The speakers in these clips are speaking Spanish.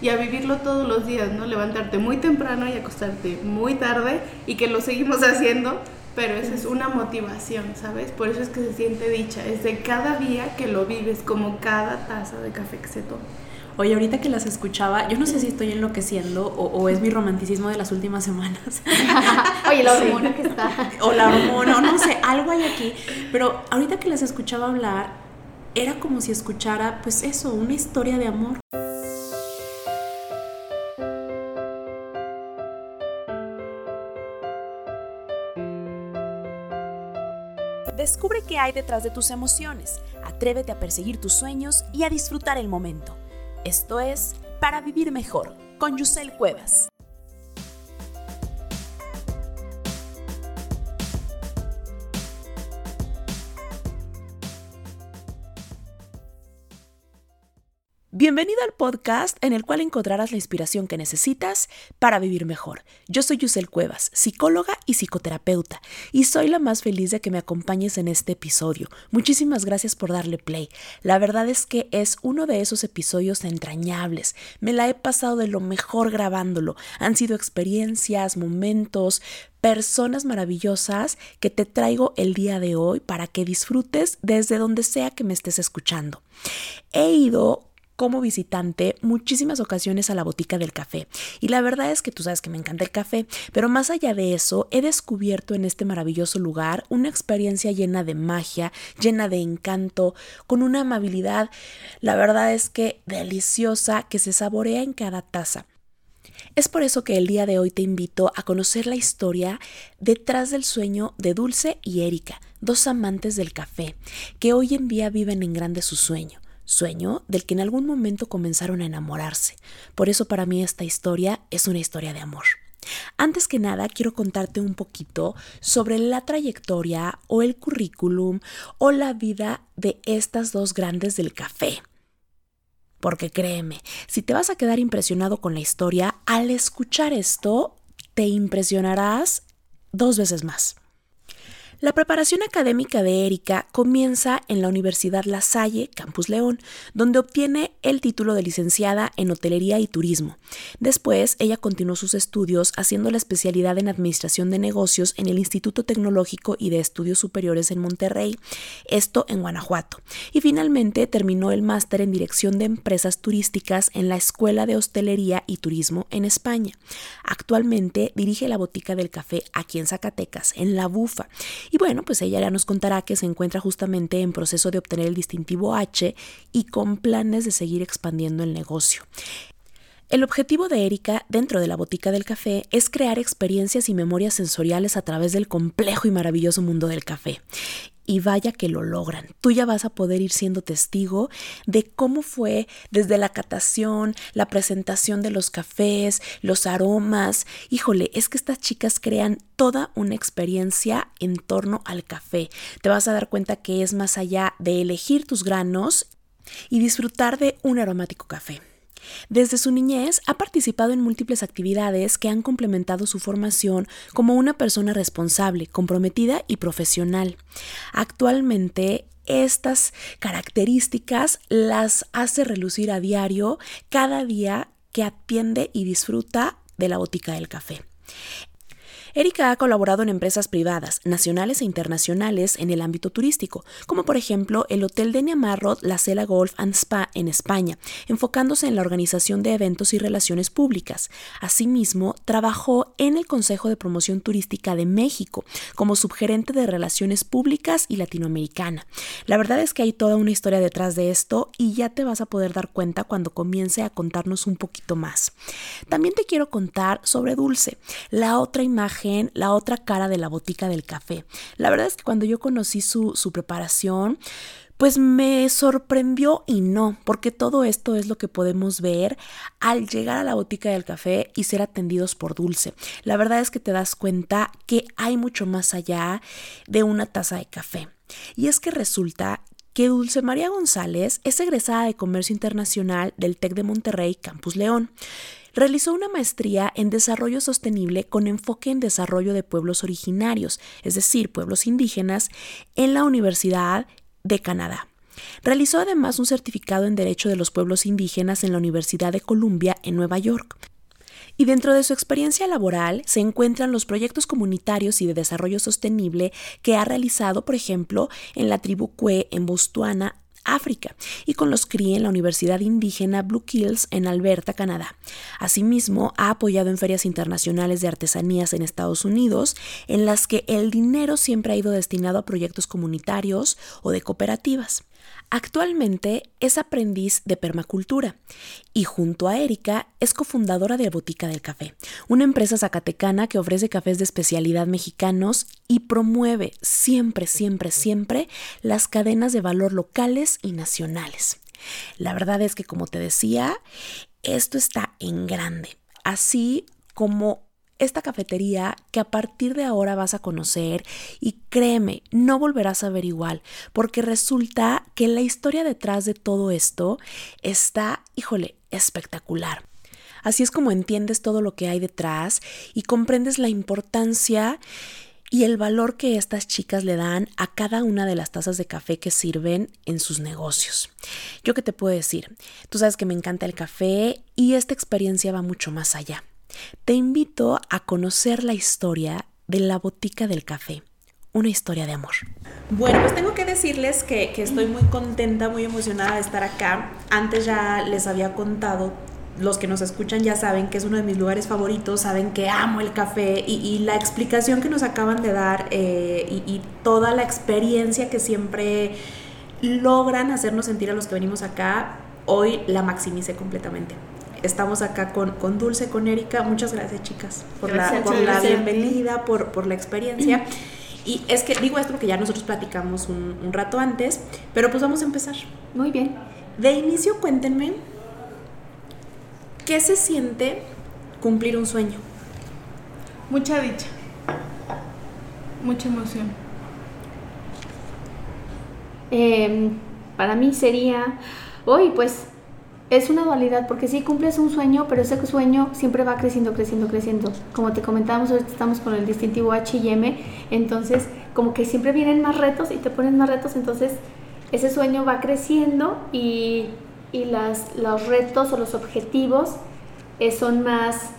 y a vivirlo todos los días, ¿no? Levantarte muy temprano y acostarte muy tarde y que lo seguimos haciendo, pero esa es una motivación, ¿sabes? Por eso es que se siente dicha, es de cada día que lo vives, como cada taza de café que se toma. Oye, ahorita que las escuchaba, yo no sé si estoy enloqueciendo o, es mi romanticismo de las últimas semanas. Oye, la hormona que está. O la hormona, no sé, algo hay aquí. Pero ahorita que las escuchaba hablar, era como si escuchara, pues eso, una historia de amor. Descubre qué hay detrás de tus emociones, atrévete a perseguir tus sueños y a disfrutar el momento. Esto es Para Vivir Mejor con Yusel Cuevas. Bienvenido al podcast en el cual encontrarás la inspiración que necesitas para vivir mejor. Yo soy Yusel Cuevas, psicóloga y psicoterapeuta, y soy la más feliz de que me acompañes en este episodio. Muchísimas gracias por darle play. La verdad es que es uno de esos episodios entrañables. Me la he pasado de lo mejor grabándolo. Han sido experiencias, momentos, personas maravillosas que te traigo el día de hoy para que disfrutes desde donde sea que me estés escuchando. He ido como visitante muchísimas ocasiones a la botica del café. Y la verdad es que tú sabes que me encanta el café, pero más allá de eso, he descubierto en este maravilloso lugar una experiencia llena de magia, llena de encanto, con una amabilidad, la verdad es que deliciosa, que se saborea en cada taza. Es por eso que el día de hoy te invito a conocer la historia detrás del sueño de Dulce y Erika, dos amantes del café, que hoy en día viven en grande su sueño sueño del que en algún momento comenzaron a enamorarse. Por eso para mí esta historia es una historia de amor. Antes que nada, quiero contarte un poquito sobre la trayectoria o el currículum o la vida de estas dos grandes del café. Porque créeme, si te vas a quedar impresionado con la historia, al escuchar esto, te impresionarás dos veces más. La preparación académica de Erika comienza en la Universidad La Salle, Campus León, donde obtiene el título de licenciada en hotelería y turismo. Después, ella continuó sus estudios haciendo la especialidad en administración de negocios en el Instituto Tecnológico y de Estudios Superiores en Monterrey, esto en Guanajuato. Y finalmente terminó el máster en dirección de empresas turísticas en la Escuela de Hostelería y Turismo en España. Actualmente dirige la botica del café aquí en Zacatecas, en La Bufa y bueno, pues ella ya nos contará que se encuentra justamente en proceso de obtener el distintivo H y con planes de seguir expandiendo el negocio. El objetivo de Erika dentro de la botica del café es crear experiencias y memorias sensoriales a través del complejo y maravilloso mundo del café y vaya que lo logran. Tú ya vas a poder ir siendo testigo de cómo fue desde la catación, la presentación de los cafés, los aromas. Híjole, es que estas chicas crean toda una experiencia en torno al café. Te vas a dar cuenta que es más allá de elegir tus granos y disfrutar de un aromático café. Desde su niñez ha participado en múltiples actividades que han complementado su formación como una persona responsable, comprometida y profesional. Actualmente estas características las hace relucir a diario cada día que atiende y disfruta de la botica del café. Erika ha colaborado en empresas privadas, nacionales e internacionales en el ámbito turístico, como por ejemplo el Hotel de Marrot La Cela Golf and Spa en España, enfocándose en la organización de eventos y relaciones públicas. Asimismo, trabajó en el Consejo de Promoción Turística de México como subgerente de Relaciones Públicas y Latinoamericana. La verdad es que hay toda una historia detrás de esto y ya te vas a poder dar cuenta cuando comience a contarnos un poquito más. También te quiero contar sobre Dulce, la otra imagen la otra cara de la botica del café. La verdad es que cuando yo conocí su, su preparación, pues me sorprendió y no, porque todo esto es lo que podemos ver al llegar a la botica del café y ser atendidos por Dulce. La verdad es que te das cuenta que hay mucho más allá de una taza de café. Y es que resulta que Dulce María González es egresada de Comercio Internacional del TEC de Monterrey, Campus León. Realizó una maestría en desarrollo sostenible con enfoque en desarrollo de pueblos originarios, es decir, pueblos indígenas, en la Universidad de Canadá. Realizó además un certificado en Derecho de los Pueblos Indígenas en la Universidad de Columbia en Nueva York. Y dentro de su experiencia laboral se encuentran los proyectos comunitarios y de desarrollo sostenible que ha realizado, por ejemplo, en la tribu Kwe en Botswana, África, y con los CRI en la Universidad Indígena Blue Kills en Alberta, Canadá. Asimismo, ha apoyado en ferias internacionales de artesanías en Estados Unidos, en las que el dinero siempre ha ido destinado a proyectos comunitarios o de cooperativas. Actualmente es aprendiz de permacultura y junto a Erika es cofundadora de Botica del Café, una empresa zacatecana que ofrece cafés de especialidad mexicanos y promueve siempre, siempre, siempre las cadenas de valor locales y nacionales. La verdad es que, como te decía, esto está en grande, así como esta cafetería que a partir de ahora vas a conocer y créeme, no volverás a ver igual, porque resulta que la historia detrás de todo esto está, híjole, espectacular. Así es como entiendes todo lo que hay detrás y comprendes la importancia y el valor que estas chicas le dan a cada una de las tazas de café que sirven en sus negocios. Yo qué te puedo decir, tú sabes que me encanta el café y esta experiencia va mucho más allá. Te invito a conocer la historia de la botica del café, una historia de amor. Bueno, pues tengo que decirles que, estoy muy contenta, muy emocionada de estar acá. Antes ya les había contado los que nos escuchan ya saben que es uno de mis lugares favoritos, saben que amo el café y, la explicación que nos acaban de dar eh, y, y, toda la experiencia que siempre logran hacernos sentir a los que venimos acá, hoy la maximicé completamente estamos acá con, con Dulce, con Erika. Muchas gracias, chicas, por la, por la bienvenida, por, por la experiencia. Y es que digo esto porque ya nosotros platicamos un, un, rato antes, pero pues vamos a empezar. Muy bien. De inicio, cuéntenme, ¿qué se siente cumplir un sueño? Mucha dicha, mucha emoción. Eh, para mí sería, hoy pues es una dualidad porque sí cumples un sueño, pero ese sueño siempre va creciendo, creciendo, creciendo. Como te comentábamos, ahorita estamos con el distintivo H&M, entonces como que siempre vienen más retos y te ponen más retos, entonces ese sueño va creciendo y, y las, los retos o los objetivos eh, son más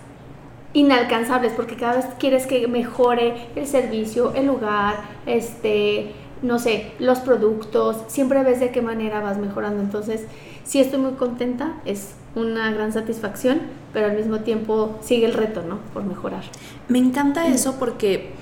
inalcanzables porque cada vez quieres que mejore el servicio, el lugar, este, no sé, los productos, siempre ves de qué manera vas mejorando, entonces sí estoy muy contenta, es una gran satisfacción, pero al mismo tiempo sigue el reto, ¿no? Por mejorar. Me encanta eso porque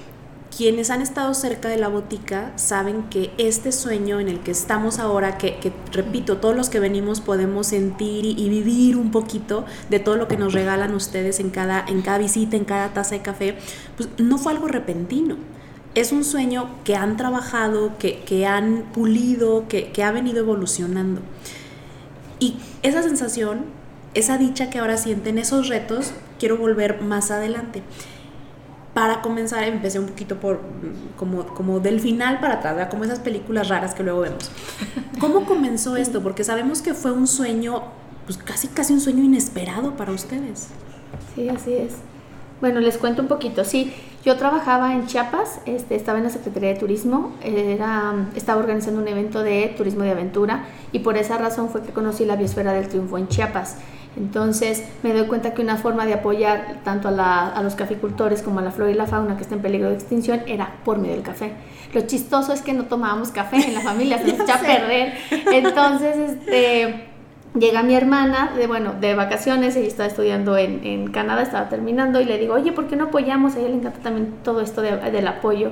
quienes han estado cerca de la botica saben que este sueño en el que estamos ahora, que, repito, todos los que venimos podemos sentir y, vivir un poquito de todo lo que nos regalan ustedes en cada, en cada visita, en cada taza de café, pues no fue algo repentino. Es un sueño que han trabajado, que, que han pulido, que, que ha venido evolucionando. Y esa sensación, esa dicha que ahora sienten, esos retos, quiero volver más adelante. Para comenzar, empecé un poquito por como, como del final para atrás, como esas películas raras que luego vemos. ¿Cómo comenzó esto? Porque sabemos que fue un sueño, pues casi casi un sueño inesperado para ustedes. Sí, así es. Bueno, les cuento un poquito. Sí, yo trabajaba en Chiapas, este, estaba en la Secretaría de Turismo, era, estaba organizando un evento de turismo de aventura y por esa razón fue que conocí la Biosfera del Triunfo en Chiapas. Entonces me doy cuenta que una forma de apoyar tanto a, los caficultores como a la flora y la fauna que está en peligro de extinción era por medio del café. Lo chistoso es que no tomábamos café en la familia, se nos echaba a perder. Entonces, este llega mi hermana, de, bueno, de vacaciones, ella estaba estudiando en, en, Canadá, estaba terminando, y le digo, oye, ¿por qué no apoyamos? A ella le encanta también todo esto del apoyo.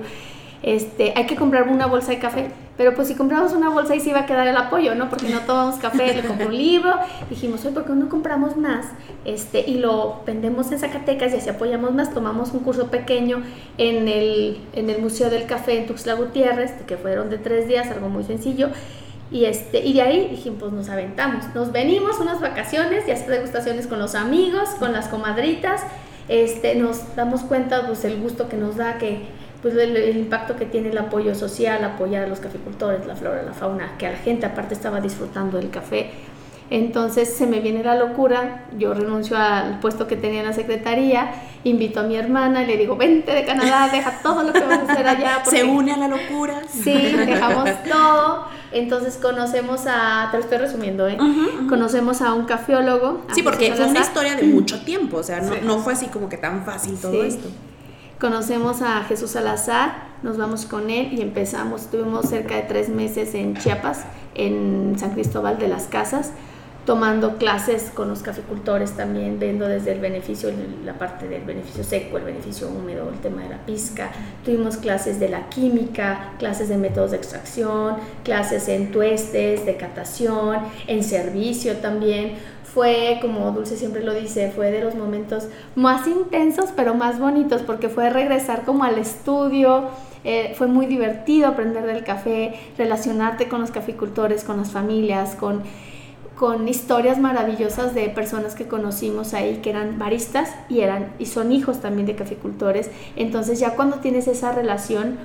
Este, hay que comprar una bolsa de café, pero pues si compramos una bolsa ahí sí va a quedar el apoyo, ¿no? Porque no tomamos café, le compré un libro, dijimos, oye, ¿por qué no compramos más? Este, y lo vendemos en Zacatecas y así apoyamos más, tomamos un curso pequeño en el, en el Museo del Café en Tuxtla Gutiérrez, que fueron de tres días, algo muy sencillo, y, este, y de ahí dijimos, pues nos aventamos, nos venimos unas vacaciones y hacer degustaciones con los amigos, con las comadritas, este, nos damos cuenta pues el gusto que nos da, que pues el, el, impacto que tiene el apoyo social, apoyar a los caficultores, la flora, la fauna, que a la gente aparte estaba disfrutando del café. Entonces se me viene la locura, yo renuncio al puesto que tenía en la secretaría, invito a mi hermana y le digo, vente de Canadá, deja todo lo que vas a hacer allá. Se une a la locura. Sí, dejamos todo. Entonces conocemos a, te lo estoy resumiendo, ¿eh? Conocemos a un cafeólogo. sí, porque fue una historia de mucho tiempo, o sea, no, no fue así como que tan fácil todo esto. Conocemos a Jesús Salazar, nos vamos con él y empezamos, estuvimos cerca de tres meses en Chiapas, en San Cristóbal de las Casas, tomando clases con los caficultores también, viendo desde el beneficio, la parte del beneficio seco, el beneficio húmedo, el tema de la pizca. Tuvimos clases de la química, clases de métodos de extracción, clases en tuestes, de catación, en servicio también. Fue, como Dulce siempre lo dice, fue de los momentos más intensos, pero más bonitos, porque fue regresar como al estudio, eh, fue muy divertido aprender del café, relacionarte con los caficultores, con las familias, con con historias maravillosas de personas que conocimos ahí que eran baristas y eran y son hijos también de caficultores. Entonces ya cuando tienes esa relación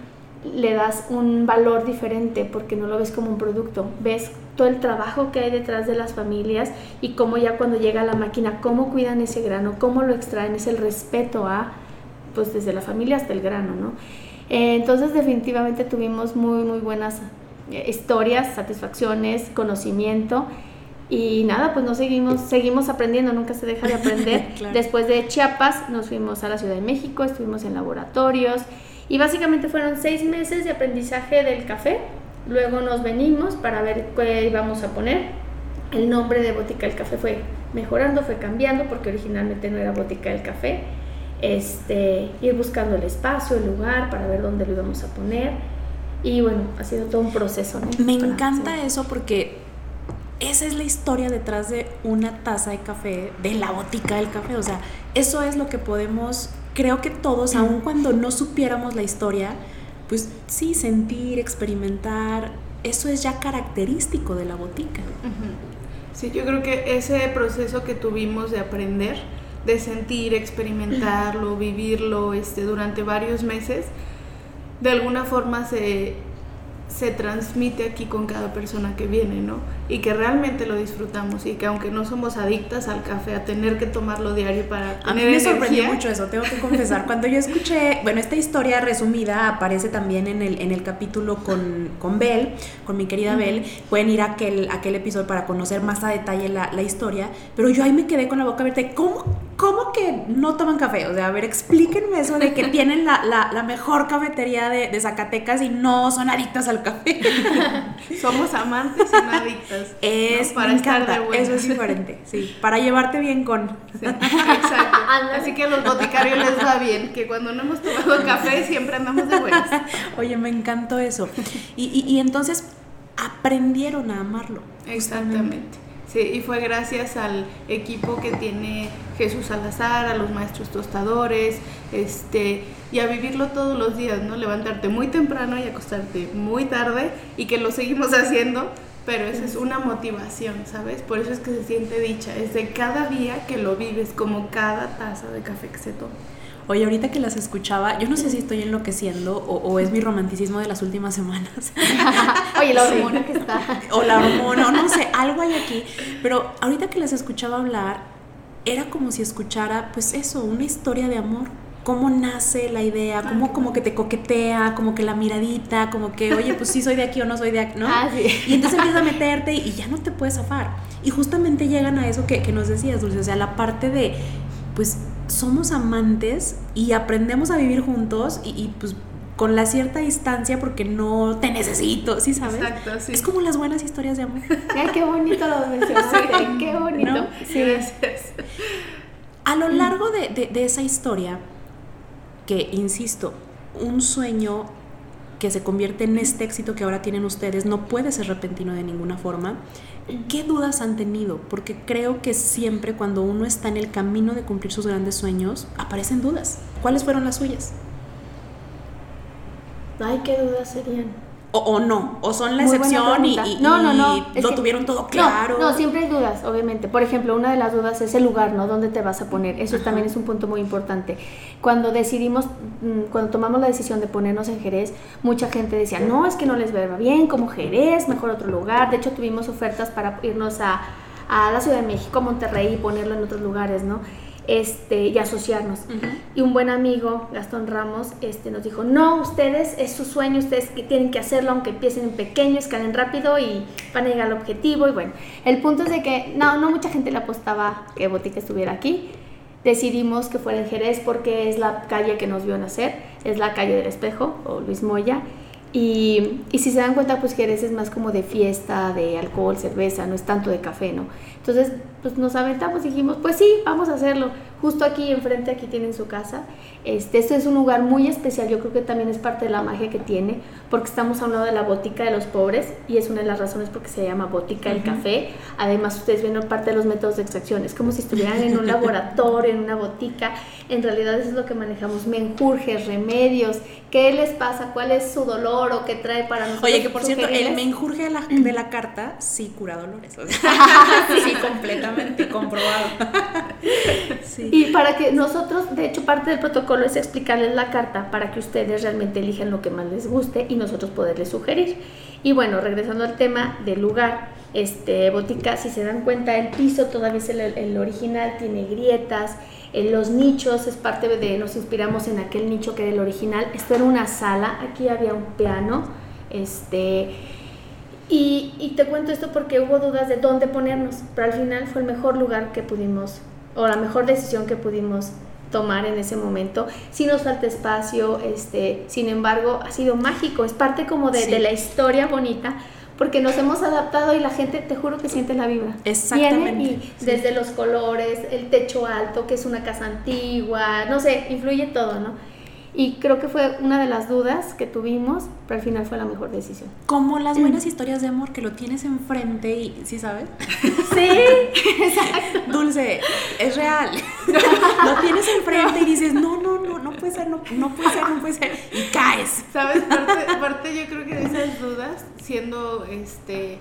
le das un valor diferente porque no lo ves como un producto, ves todo el trabajo que hay detrás de las familias y cómo ya cuando llega la máquina, cómo cuidan ese grano, cómo lo extraen, es el respeto a, pues desde la familia hasta el grano, ¿no? Eh, entonces definitivamente tuvimos muy, muy buenas eh, historias, satisfacciones, conocimiento y nada, pues nos seguimos, seguimos aprendiendo, nunca se deja de aprender. Después de Chiapas nos fuimos a la Ciudad de México, estuvimos en laboratorios y básicamente fueron seis meses de aprendizaje del café. Luego nos venimos para ver qué íbamos a poner. El nombre de Botica del Café fue mejorando, fue cambiando porque originalmente no era Botica del Café. Este, ir buscando el espacio, el lugar para ver dónde lo íbamos a poner. Y bueno, ha sido todo un proceso. Me encanta eso porque esa es la historia detrás de una taza de café, de la botica del café. O sea, eso es lo que podemos, creo que todos, aun cuando no supiéramos la historia, pues sí, sentir, experimentar, eso es ya característico de la botica. Sí, yo creo que ese proceso que tuvimos de aprender, de sentir, experimentarlo, vivirlo este, durante varios meses, de alguna forma se se transmite aquí con cada persona que viene, ¿no? Y que realmente lo disfrutamos y que aunque no somos adictas al café, a tener que tomarlo diario para A mí me sorprendió mucho eso, tengo que confesar. Cuando yo escuché, bueno, esta historia resumida aparece también en el, en el capítulo con, con Bel, con mi querida Bel. Pueden ir a aquel, aquel episodio para conocer más a detalle la, la historia, pero yo ahí me quedé con la boca abierta. ¿Cómo, ¿Cómo que no toman café? O sea, a ver, explíquenme eso de que tienen la, la, la mejor cafetería de, de Zacatecas y no son adictas al café. Somos amantes y no adictas. Es, para estar de Eso es diferente, sí. Para llevarte bien con. exacto. Así que a los boticarios les va bien, que cuando no hemos tomado café siempre andamos de buenas. Oye, me encantó eso. Y, y, y entonces aprendieron a amarlo. Exactamente. Sí, y fue gracias al equipo que tiene Jesús Salazar, a los maestros tostadores, este, y a vivirlo todos los días, ¿no? Levantarte muy temprano y acostarte muy tarde, y que lo seguimos haciendo, pero esa es una motivación, ¿sabes? Por eso es que se siente dicha, es de cada día que lo vives, como cada taza de café que se toma. Oye, ahorita que las escuchaba, yo no sé si estoy enloqueciendo o, o es mi romanticismo de las últimas semanas. Oye, la hormona que está. O la hormona, no sé, algo hay aquí. Pero ahorita que las escuchaba hablar, era como si escuchara, pues eso, una historia de amor. Cómo nace la idea, cómo como que te coquetea, como que la miradita, como que, oye, pues sí soy de aquí o no soy de aquí, ¿no? Ah, sí. Y entonces empiezas a meterte y ya no te puedes zafar. Y justamente llegan a eso que, que nos decías, Dulce, o sea, la parte de, pues somos amantes y aprendemos a vivir juntos y, y, pues con la cierta distancia porque no te necesito, ¿sí sabes? Exacto, sí. Es como las buenas historias de amor. Ay, qué bonito lo mencionaste, qué bonito. ¿No? Sí. Gracias. A lo largo de, de, de esa historia, que insisto, un sueño que se convierte en este éxito que ahora tienen ustedes no puede ser repentino de ninguna forma. ¿Qué dudas han tenido? Porque creo que siempre cuando uno está en el camino de cumplir sus grandes sueños, aparecen dudas. ¿Cuáles fueron las suyas? Ay, qué dudas serían. O, o no, o son la Muy excepción y, No, no, no, y lo que- tuvieron todo claro. No, no, siempre hay dudas, obviamente. Por ejemplo, una de las dudas es el lugar, ¿no? ¿Dónde te vas a poner? Eso también es un punto muy importante. Cuando decidimos, mm, cuando tomamos la decisión de ponernos en Jerez, mucha gente decía, no, es que no les va bien como Jerez, mejor otro lugar. De hecho, tuvimos ofertas para irnos a, a la Ciudad de México, Monterrey y ponerlo en otros lugares, ¿no? Este, y asociarnos. Y un buen amigo, Gastón Ramos, este, nos dijo, no, ustedes, es su sueño, ustedes que tienen que hacerlo, aunque empiecen en pequeño, escalen rápido y van a llegar al objetivo. Y bueno, el punto es de que no, no mucha gente le apostaba que Botica estuviera aquí. Decidimos que fuera en Jerez porque es la calle que nos vio nacer, es la calle del espejo, o Luis Moya. Y, y si se dan cuenta, pues Jerez es más como de fiesta, de alcohol, cerveza, no es tanto de café, ¿no? Entonces, pues nos aventamos y dijimos, pues sí, vamos a hacerlo. Justo aquí enfrente, aquí tienen su casa. Este, este es un lugar muy especial, yo creo que también es parte de la magia que tiene, porque estamos a un lado de la botica de los pobres y es una de las razones por qué se llama botica del café. Además, ustedes ven parte de los métodos de extracción, es como si estuvieran en un laboratorio, en una botica. En realidad eso es lo que manejamos, menjurjes, remedios, qué les pasa, cuál es su dolor o qué trae para nosotros. Oye, que por cierto, el menjurje de la, de la carta sí cura dolores. sí, completamente comprobado. Y para que nosotros, de hecho, parte del protocolo es explicarles la carta para que ustedes realmente elijan lo que más les guste y nosotros poderles sugerir. Y bueno, regresando al tema del lugar, este botica, si se dan cuenta, el piso todavía es el, original, tiene grietas, en los nichos es parte de, nos inspiramos en aquel nicho que era el original. Esto era una sala, aquí había un piano, este y, y, te cuento esto porque hubo dudas de dónde ponernos, pero al final fue el mejor lugar que pudimos, o la mejor decisión que pudimos tomar en ese momento. Si nos falta espacio, este, sin embargo, ha sido mágico, es parte como de, de la historia bonita, porque nos hemos adaptado y la gente, te juro que siente la vibra. Exactamente. Viene y desde los colores, el techo alto, que es una casa antigua, no sé, influye todo, ¿no? Y creo que fue una de las dudas que tuvimos, pero al final fue la mejor decisión. Como las buenas historias de amor que lo tienes enfrente y, ¿sí sabes? Sí, exacto. Dulce, es real. lo tienes enfrente y dices, no, no, no, no puede ser, no, no puede ser, no puede ser. Y caes. ¿Sabes? Parte, yo creo que de esas dudas, siendo este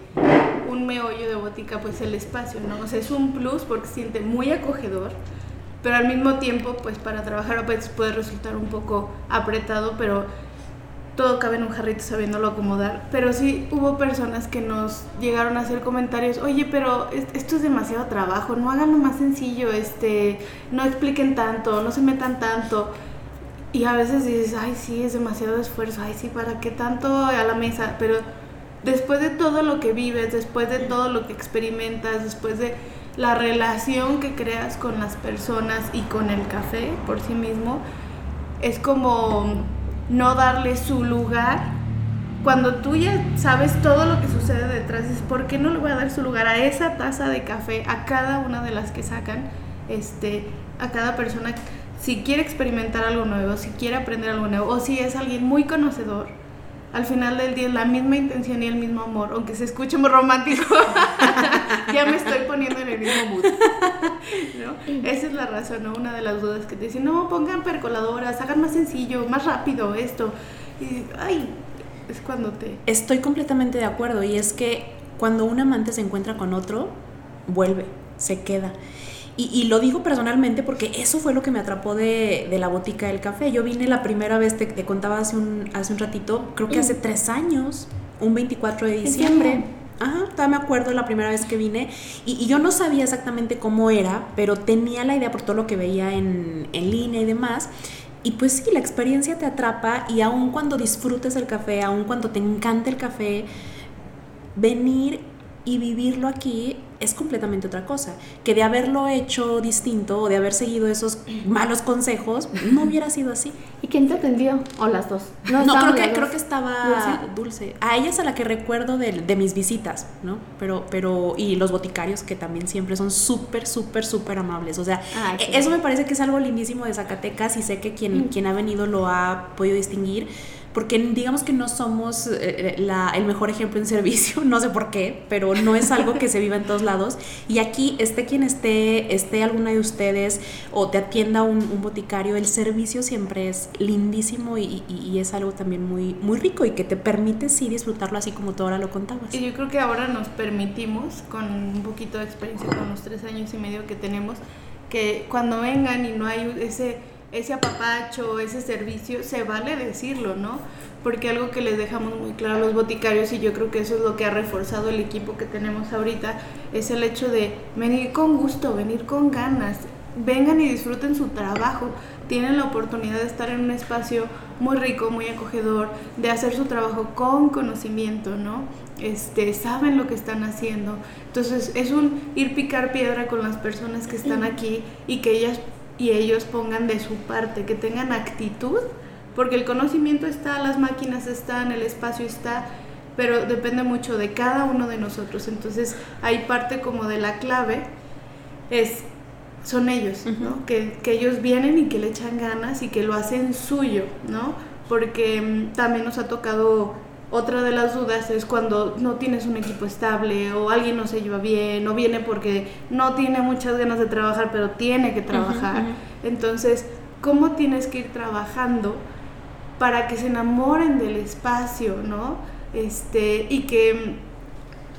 un meollo de botica, pues el espacio, ¿no? O sea, es un plus porque se siente muy acogedor pero al mismo tiempo, pues para trabajar puede resultar un poco apretado, pero todo cabe en un jarrito sabiéndolo acomodar. Pero sí hubo personas que nos llegaron a hacer comentarios, oye, pero esto es demasiado trabajo, no hagan lo más sencillo, este, no expliquen tanto, no se metan tanto. Y a veces dices, ay, sí, es demasiado esfuerzo, ay, sí, ¿para qué tanto a la mesa? Pero después de todo lo que vives, después de todo lo que experimentas, después de la relación que creas con las personas y con el café por sí mismo es como no darle su lugar. Cuando tú ya sabes todo lo que sucede detrás, es ¿por qué no le voy a dar su lugar a esa taza de café, a cada una de las que sacan, este, a cada persona? Si quiere experimentar algo nuevo, si quiere aprender algo nuevo, o si es alguien muy conocedor, al final del día es la misma intención y el mismo amor, aunque se escuche muy romántico, ya me estoy poniendo en el mismo mood. Esa es la razón, ¿no? Una de las dudas que te dicen, no, pongan percoladoras, hagan más sencillo, más rápido esto. Y, ay, es cuando te... Estoy completamente de acuerdo y es que cuando un amante se encuentra con otro, vuelve, se queda. Y, lo digo personalmente porque eso fue lo que me atrapó de, la botica del café. Yo vine la primera vez, te, te, contaba hace un, hace un ratito, creo que hace mm. tres años, un 24 de diciembre. Ajá, todavía me acuerdo la primera vez que vine y, yo no sabía exactamente cómo era, pero tenía la idea por todo lo que veía en, en línea y demás. Y pues sí, la experiencia te atrapa y aun cuando disfrutes el café, aun cuando te encante el café, venir y vivirlo aquí es completamente otra cosa. Que de haberlo hecho distinto o de haber seguido esos malos consejos, no hubiera sido así. ¿Y quién te atendió? ¿O las dos? No, creo, que, creo que estaba ¿Dulce? A ella es a la que recuerdo de, mis visitas, ¿no? Pero, pero, y los boticarios que también siempre son súper, súper, súper amables. O sea, e, eso me parece que es algo lindísimo de Zacatecas y sé que quien, mm. quien ha venido lo ha podido distinguir porque digamos que no somos eh, la, el mejor ejemplo en servicio, no sé por qué, pero no es algo que se viva en todos lados. Y aquí, esté quien esté, esté alguna de ustedes o te atienda un, boticario, el servicio siempre es lindísimo y, es algo también muy, muy rico y que te permite sí disfrutarlo así como tú ahora lo contabas. Y yo creo que ahora nos permitimos, con un poquito de experiencia, con los tres años y medio que tenemos, que cuando vengan y no hay ese ese apapacho, ese servicio, se vale decirlo, ¿no? Porque algo que les dejamos muy claro a los boticarios, y yo creo que eso es lo que ha reforzado el equipo que tenemos ahorita, es el hecho de venir con gusto, venir con ganas, vengan y disfruten su trabajo, tienen la oportunidad de estar en un espacio muy rico, muy acogedor, de hacer su trabajo con conocimiento, ¿no? Este, saben lo que están haciendo. Entonces es un ir picar piedra con las personas que están aquí y que ellas y ellos pongan de su parte, que tengan actitud, porque el conocimiento está, las máquinas están, el espacio está, pero depende mucho de cada uno de nosotros. Entonces hay parte como de la clave, es son ellos, ¿no? Que, que, ellos vienen y que le echan ganas y que lo hacen suyo, ¿no? Porque mm, también nos ha tocado otra de las dudas es cuando no tienes un equipo estable o alguien no se lleva bien o viene porque no tiene muchas ganas de trabajar pero tiene que trabajar. Entonces, ¿cómo tienes que ir trabajando para que se enamoren del espacio, ¿no? Este, y que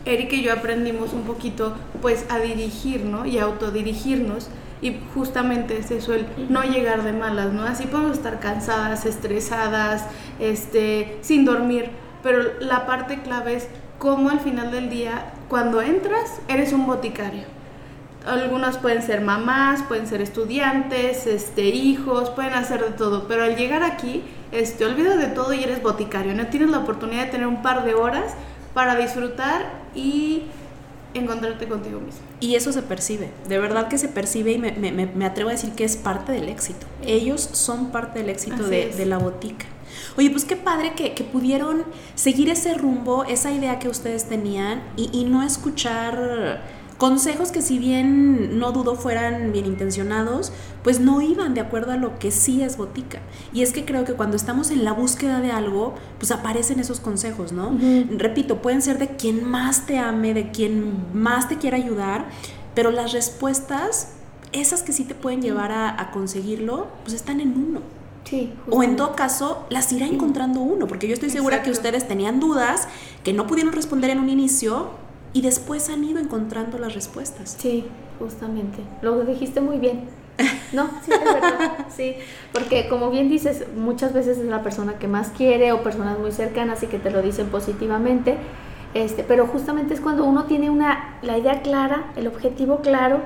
Eric y yo aprendimos un poquito pues a dirigir, ¿no? Y a autodirigirnos. Y justamente es eso, el no llegar de malas, ¿no? Así podemos estar cansadas, estresadas, este, sin dormir, pero la parte clave es cómo al final del día, cuando entras, eres un boticario. Algunas pueden ser mamás, pueden ser estudiantes, este, hijos, pueden hacer de todo, pero al llegar aquí, este, olvidas de todo y eres boticario, no tienes la oportunidad de tener un par de horas para disfrutar y encontrarte contigo mismo. Y eso se percibe, de verdad que se percibe y me, me, me atrevo a decir que es parte del éxito. Ellos son parte del éxito de, de, la botica. Oye, pues qué padre que, que, pudieron seguir ese rumbo, esa idea que ustedes tenían y, y no escuchar consejos que si bien no dudo fueran bien intencionados, pues no iban de acuerdo a lo que sí es botica. Y es que creo que cuando estamos en la búsqueda de algo, pues aparecen esos consejos, ¿no? Repito, pueden ser de quien más te ame, de quien más te quiera ayudar, pero las respuestas, esas que sí te pueden llevar a, conseguirlo, pues están en uno. Sí, o en todo caso, las irá encontrando uno, porque yo estoy segura que ustedes tenían dudas que no pudieron responder en un inicio, y después han ido encontrando las respuestas. Sí, justamente. Lo dijiste muy bien. No, sí, es verdad. Sí, porque como bien dices, muchas veces es la persona que más quiere o personas muy cercanas y que te lo dicen positivamente. Este, pero justamente es cuando uno tiene una, la idea clara, el objetivo claro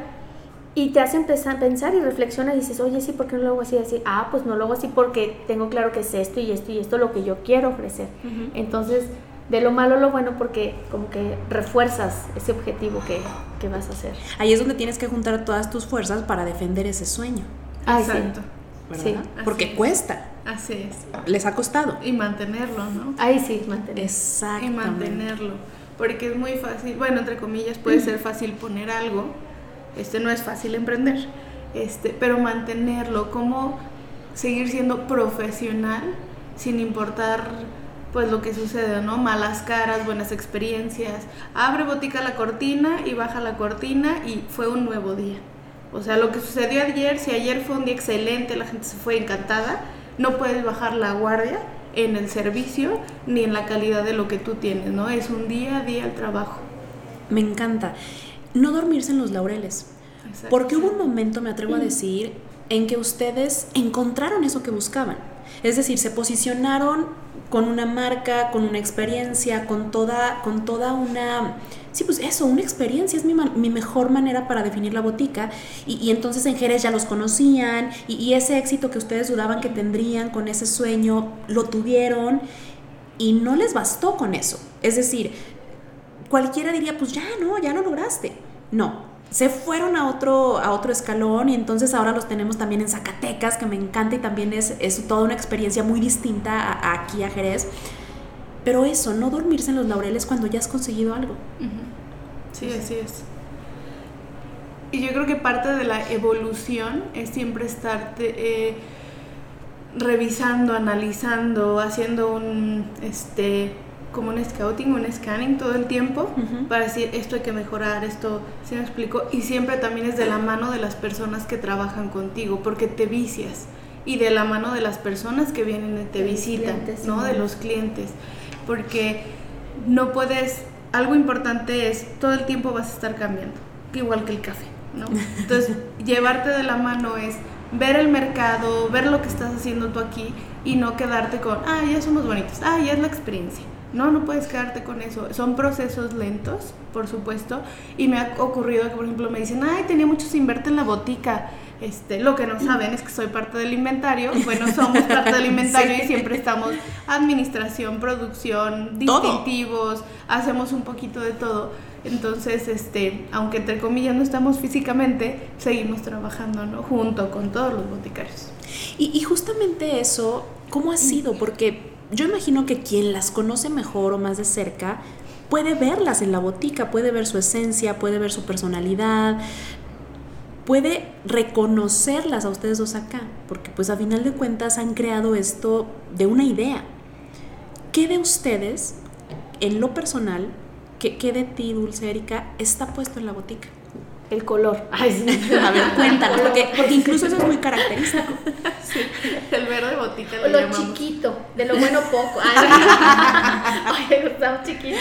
y te hace empezar a pensar y reflexiona y dices, oye, sí, ¿por qué no lo hago así? Así, ah, pues no lo hago así porque tengo claro que es esto y esto y esto lo que yo quiero ofrecer. Entonces, de lo malo lo bueno porque como que refuerzas ese objetivo que, que, vas a hacer. Ahí es donde tienes que juntar todas tus fuerzas para defender ese sueño. Exacto. Sí. Porque cuesta. Así es. Les ha costado. Y mantenerlo, ¿no? Ahí sí, mantenerlo. Exacto. Y mantenerlo. Porque es muy fácil, bueno, entre comillas, puede ser fácil poner algo. Este no es fácil emprender. Este, pero mantenerlo, como seguir siendo profesional sin importar pues lo que sucede, ¿no? Malas caras, buenas experiencias. Abre botica la cortina y baja la cortina y fue un nuevo día. O sea, lo que sucedió ayer, si ayer fue un día excelente, la gente se fue encantada, no puedes bajar la guardia en el servicio ni en la calidad de lo que tú tienes, ¿no? Es un día a día el trabajo. Me encanta. No dormirse en los laureles. Porque hubo un momento, me atrevo a decir, en que ustedes encontraron eso que buscaban. Es decir, se posicionaron con una marca, con una experiencia, con toda, con toda una... Sí, pues eso, una experiencia es mi, mi mejor manera para definir la botica. Y, entonces en Jerez ya los conocían y, ese éxito que ustedes dudaban que tendrían con ese sueño, lo tuvieron y no les bastó con eso. Es decir, cualquiera diría, pues ya no, ya lo lograste. No, se fueron a otro, a otro escalón y entonces ahora los tenemos también en Zacatecas, que me encanta y también es, es toda una experiencia muy distinta a, aquí a Jerez. Pero eso, no dormirse en los laureles cuando ya has conseguido algo. Sí, así es. Y yo creo que parte de la evolución es siempre estar eh, revisando, analizando, haciendo un, este, como un scouting, un scanning todo el tiempo para decir esto hay que mejorar, esto, ¿sí me explico? Y siempre también es de la mano de las personas que trabajan contigo, porque te vicias. Y de la mano de las personas que vienen y te visitan, ¿no? De los clientes. Porque no puedes, algo importante es, todo el tiempo vas a estar cambiando, igual que el café, ¿no? Entonces, llevarte de la mano es ver el mercado, ver lo que estás haciendo tú aquí y no quedarte con, ah, ya somos bonitos, ah, ya es la experiencia. No, no puedes quedarte con eso. Son procesos lentos, por supuesto. Y me ha ocurrido que, por ejemplo, me dicen, ay, tenía mucho sin verte en la botica. Este, lo que no saben es que soy parte del inventario. Bueno, somos parte del inventario y siempre estamos administración, producción, distintivos, hacemos un poquito de todo. Entonces, este, aunque entre comillas no estamos físicamente, seguimos trabajando ¿no? junto con todos los boticarios. Y, y justamente eso, ¿cómo ha sido? Porque yo imagino que quien las conoce mejor o más de cerca puede verlas en la botica, puede ver su esencia, puede ver su personalidad, puede reconocerlas a ustedes dos acá, porque pues a final de cuentas han creado esto de una idea. ¿Qué de ustedes, en lo personal, qué, qué de ti, Dulce Erika, está puesto en la botica? El color. Ay, sí. A ver, cuéntanos, porque, porque, incluso eso es muy característico. Sí, el verde botica lo, lo llamamos. chiquito, de lo bueno poco. Ay, Ay estamos chiquitos.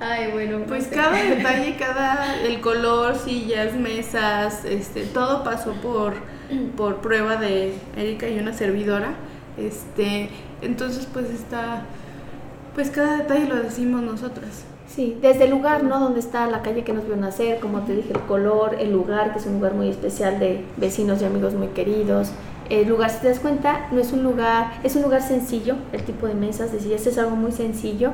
Ay, bueno. Pues cada detalle, cada el color, sillas, mesas, este, todo pasó por, por prueba de Erika y una servidora. Este, entonces pues está, pues cada detalle lo decimos nosotras. Sí, desde el lugar, ¿no? Donde está la calle que nos vio nacer, como te dije, el color, el lugar, que es un lugar muy especial de vecinos y amigos muy queridos. El lugar, si te das cuenta, no es un lugar, es un lugar sencillo, el tipo de mesas, de sillas es algo muy sencillo,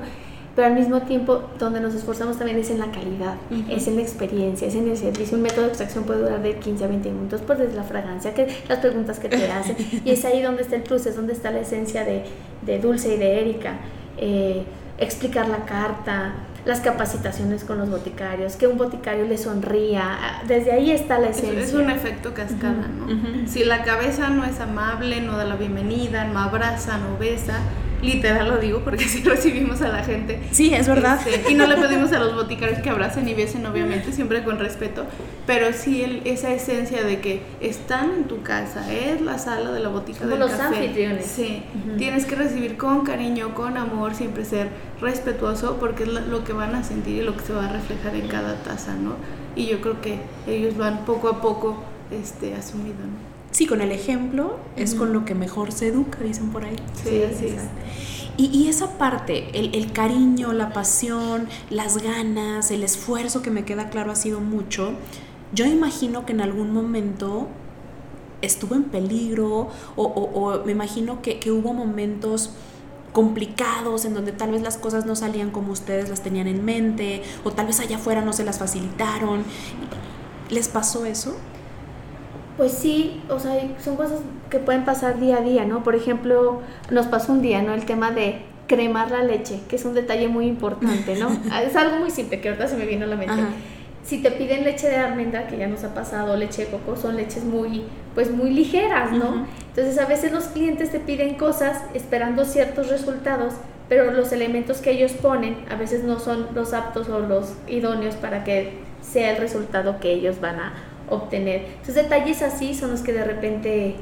pero al mismo tiempo donde nos esforzamos también es en la calidad, uh -huh. es en la experiencia, es en el servicio. Un método de extracción puede durar de 15 a 20 minutos, pues desde la fragancia, que, las preguntas que te hacen, y es ahí donde está el plus, es donde está la esencia de, de Dulce y de Erika. Eh, explicar la carta, las capacitaciones con los boticarios, que un boticario le sonría, desde ahí está la esencia. Es, es un efecto cascada, uh -huh. ¿no? Uh -huh. Si la cabeza no es amable, no da la bienvenida, no abraza, no besa, literal lo digo porque así recibimos a la gente. Sí, es verdad. Este, y no le pedimos a los boticarios que abracen y besen, obviamente, siempre con respeto, pero sí el, esa esencia de que están en tu casa, es la sala de la botica Como del los café. anfitriones. Sí, uh -huh. tienes que recibir con cariño, con amor, siempre ser respetuoso porque es lo que van a sentir y lo que se va a reflejar en cada taza, ¿no? Y yo creo que ellos van poco a poco este, asumido, ¿no? Sí, con el ejemplo es uh -huh. con lo que mejor se educa, dicen por ahí. Sí, así es. Y, y, esa parte, el, el, cariño, la pasión, las ganas, el esfuerzo que me queda claro ha sido mucho. Yo imagino que en algún momento estuvo en peligro o, o, o me imagino que, que hubo momentos complicados en donde tal vez las cosas no salían como ustedes las tenían en mente o tal vez allá afuera no se las facilitaron. ¿Les pasó eso? Pues sí, o sea, son cosas que pueden pasar día a día, ¿no? Por ejemplo, nos pasó un día, ¿no? El tema de cremar la leche, que es un detalle muy importante, ¿no? es algo muy simple que ahorita se me vino a la mente. Ajá. Si te piden leche de almendra, que ya nos ha pasado, leche de coco, son leches muy, pues muy ligeras, ¿no? Entonces a veces los clientes te piden cosas esperando ciertos resultados, pero los elementos que ellos ponen a veces no son los aptos o los idóneos para que sea el resultado que ellos van a obtener. Entonces detalles así son los que de repente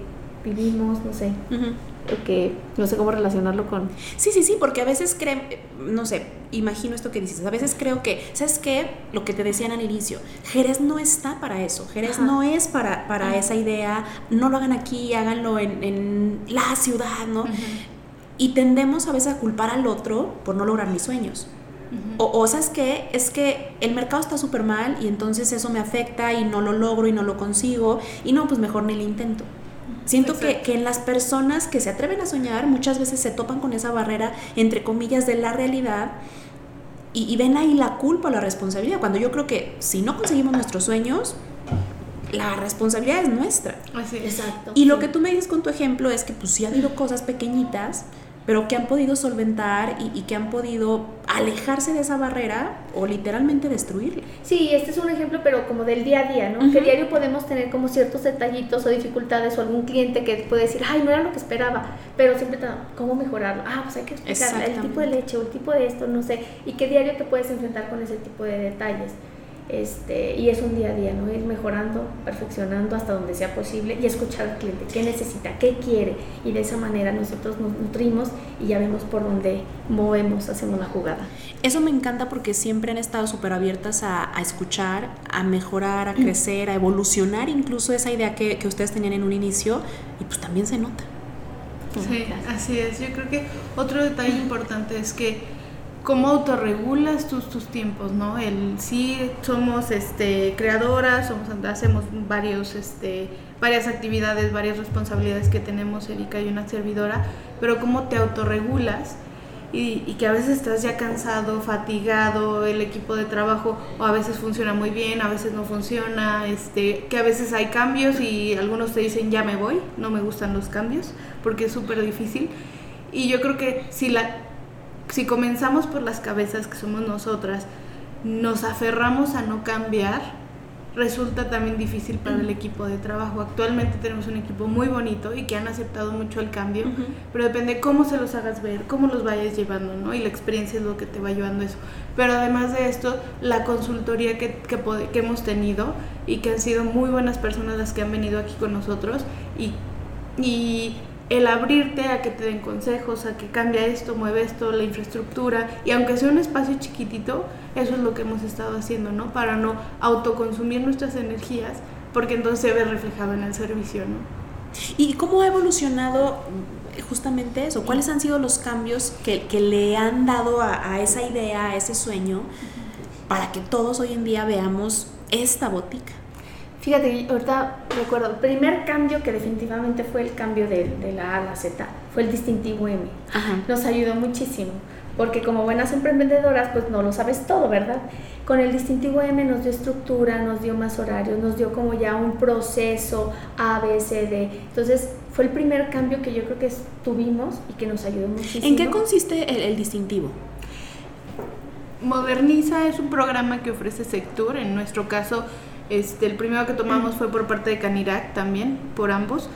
vivimos, no sé. Uh -huh. que no sé cómo relacionarlo con... Sí, sí, sí, porque a veces creen, no sé, imagino esto que dices, a veces creo que, ¿sabes qué? Lo que te decían al inicio, Jerez no está para eso, Jerez Ajá. no es para, para Ajá. esa idea, no lo hagan aquí, háganlo en, en la ciudad, ¿no? Ajá. Y tendemos a veces a culpar al otro por no lograr mis sueños. Uh -huh. o, o, ¿sabes qué? Es que el mercado está súper mal y entonces eso me afecta y no lo logro y no lo consigo y no, pues mejor ni lo intento. Siento que, que, en las personas que se atreven a soñar muchas veces se topan con esa barrera, entre comillas, de la realidad y, y ven ahí la culpa o la responsabilidad, cuando yo creo que si no conseguimos nuestros sueños, la responsabilidad es nuestra. Así. Exacto. Y lo que tú me dices con tu ejemplo es que pues sí ha habido cosas pequeñitas, pero que han podido solventar y, y, que han podido alejarse de esa barrera o literalmente destruirla. Sí, este es un ejemplo, pero como del día a día, ¿no? Uh -huh. Que diario podemos tener como ciertos detallitos o dificultades o algún cliente que puede decir, ay, no era lo que esperaba, pero siempre, ¿cómo mejorarlo? Ah, pues hay que explicar el tipo de leche o el tipo de esto, no sé, y que diario te puedes enfrentar con ese tipo de detalles. Este, y es un día a día, ¿no? Ir mejorando, perfeccionando hasta donde sea posible y escuchar al cliente, qué necesita, qué quiere. Y de esa manera nosotros nos nutrimos y ya vemos por dónde movemos, hacemos la jugada. Eso me encanta porque siempre han estado súper abiertas a, escuchar, a mejorar, a crecer, a evolucionar incluso esa idea que, que ustedes tenían en un inicio y pues también se nota. Sí, así es. Yo creo que otro detalle importante es que cómo autorregulas tus, tus tiempos, ¿no? El sí somos este creadoras, somos hacemos varios este varias actividades, varias responsabilidades que tenemos Erika y una servidora, pero cómo te autorregulas y, y, que a veces estás ya cansado, fatigado, el equipo de trabajo o a veces funciona muy bien, a veces no funciona, este, que a veces hay cambios y algunos te dicen ya me voy, no me gustan los cambios porque es súper difícil. Y yo creo que si la si comenzamos por las cabezas que somos nosotras, nos aferramos a no cambiar, resulta también difícil para el equipo de trabajo. Actualmente tenemos un equipo muy bonito y que han aceptado mucho el cambio, pero depende cómo se los hagas ver, cómo los vayas llevando, ¿no? Y la experiencia es lo que te va llevando eso. Pero además de esto, la consultoría que, que, que hemos tenido y que han sido muy buenas personas las que han venido aquí con nosotros y, y el abrirte a que te den consejos, a que cambia esto, mueve esto, la infraestructura, y aunque sea un espacio chiquitito, eso es lo que hemos estado haciendo, ¿no? Para no autoconsumir nuestras energías, porque entonces se ve reflejado en el servicio, ¿no? ¿Y cómo ha evolucionado justamente eso? ¿Cuáles han sido los cambios que, le han dado a, a, esa idea, a ese sueño, para que todos hoy en día veamos esta botica? Fíjate, ahorita recuerdo, el primer cambio que definitivamente fue el cambio de, la A a la Z, fue el distintivo M. Nos ayudó muchísimo, porque como buenas emprendedoras, pues no lo sabes todo, ¿verdad? Con el distintivo M nos dio estructura, nos dio más horarios, nos dio como ya un proceso A, B, C, D. Entonces, fue el primer cambio que yo creo que tuvimos y que nos ayudó muchísimo. ¿En qué consiste el, el distintivo? Moderniza es un programa que ofrece Sector, en nuestro caso este, el primero que tomamos fue por parte de Canirac también, por ambos.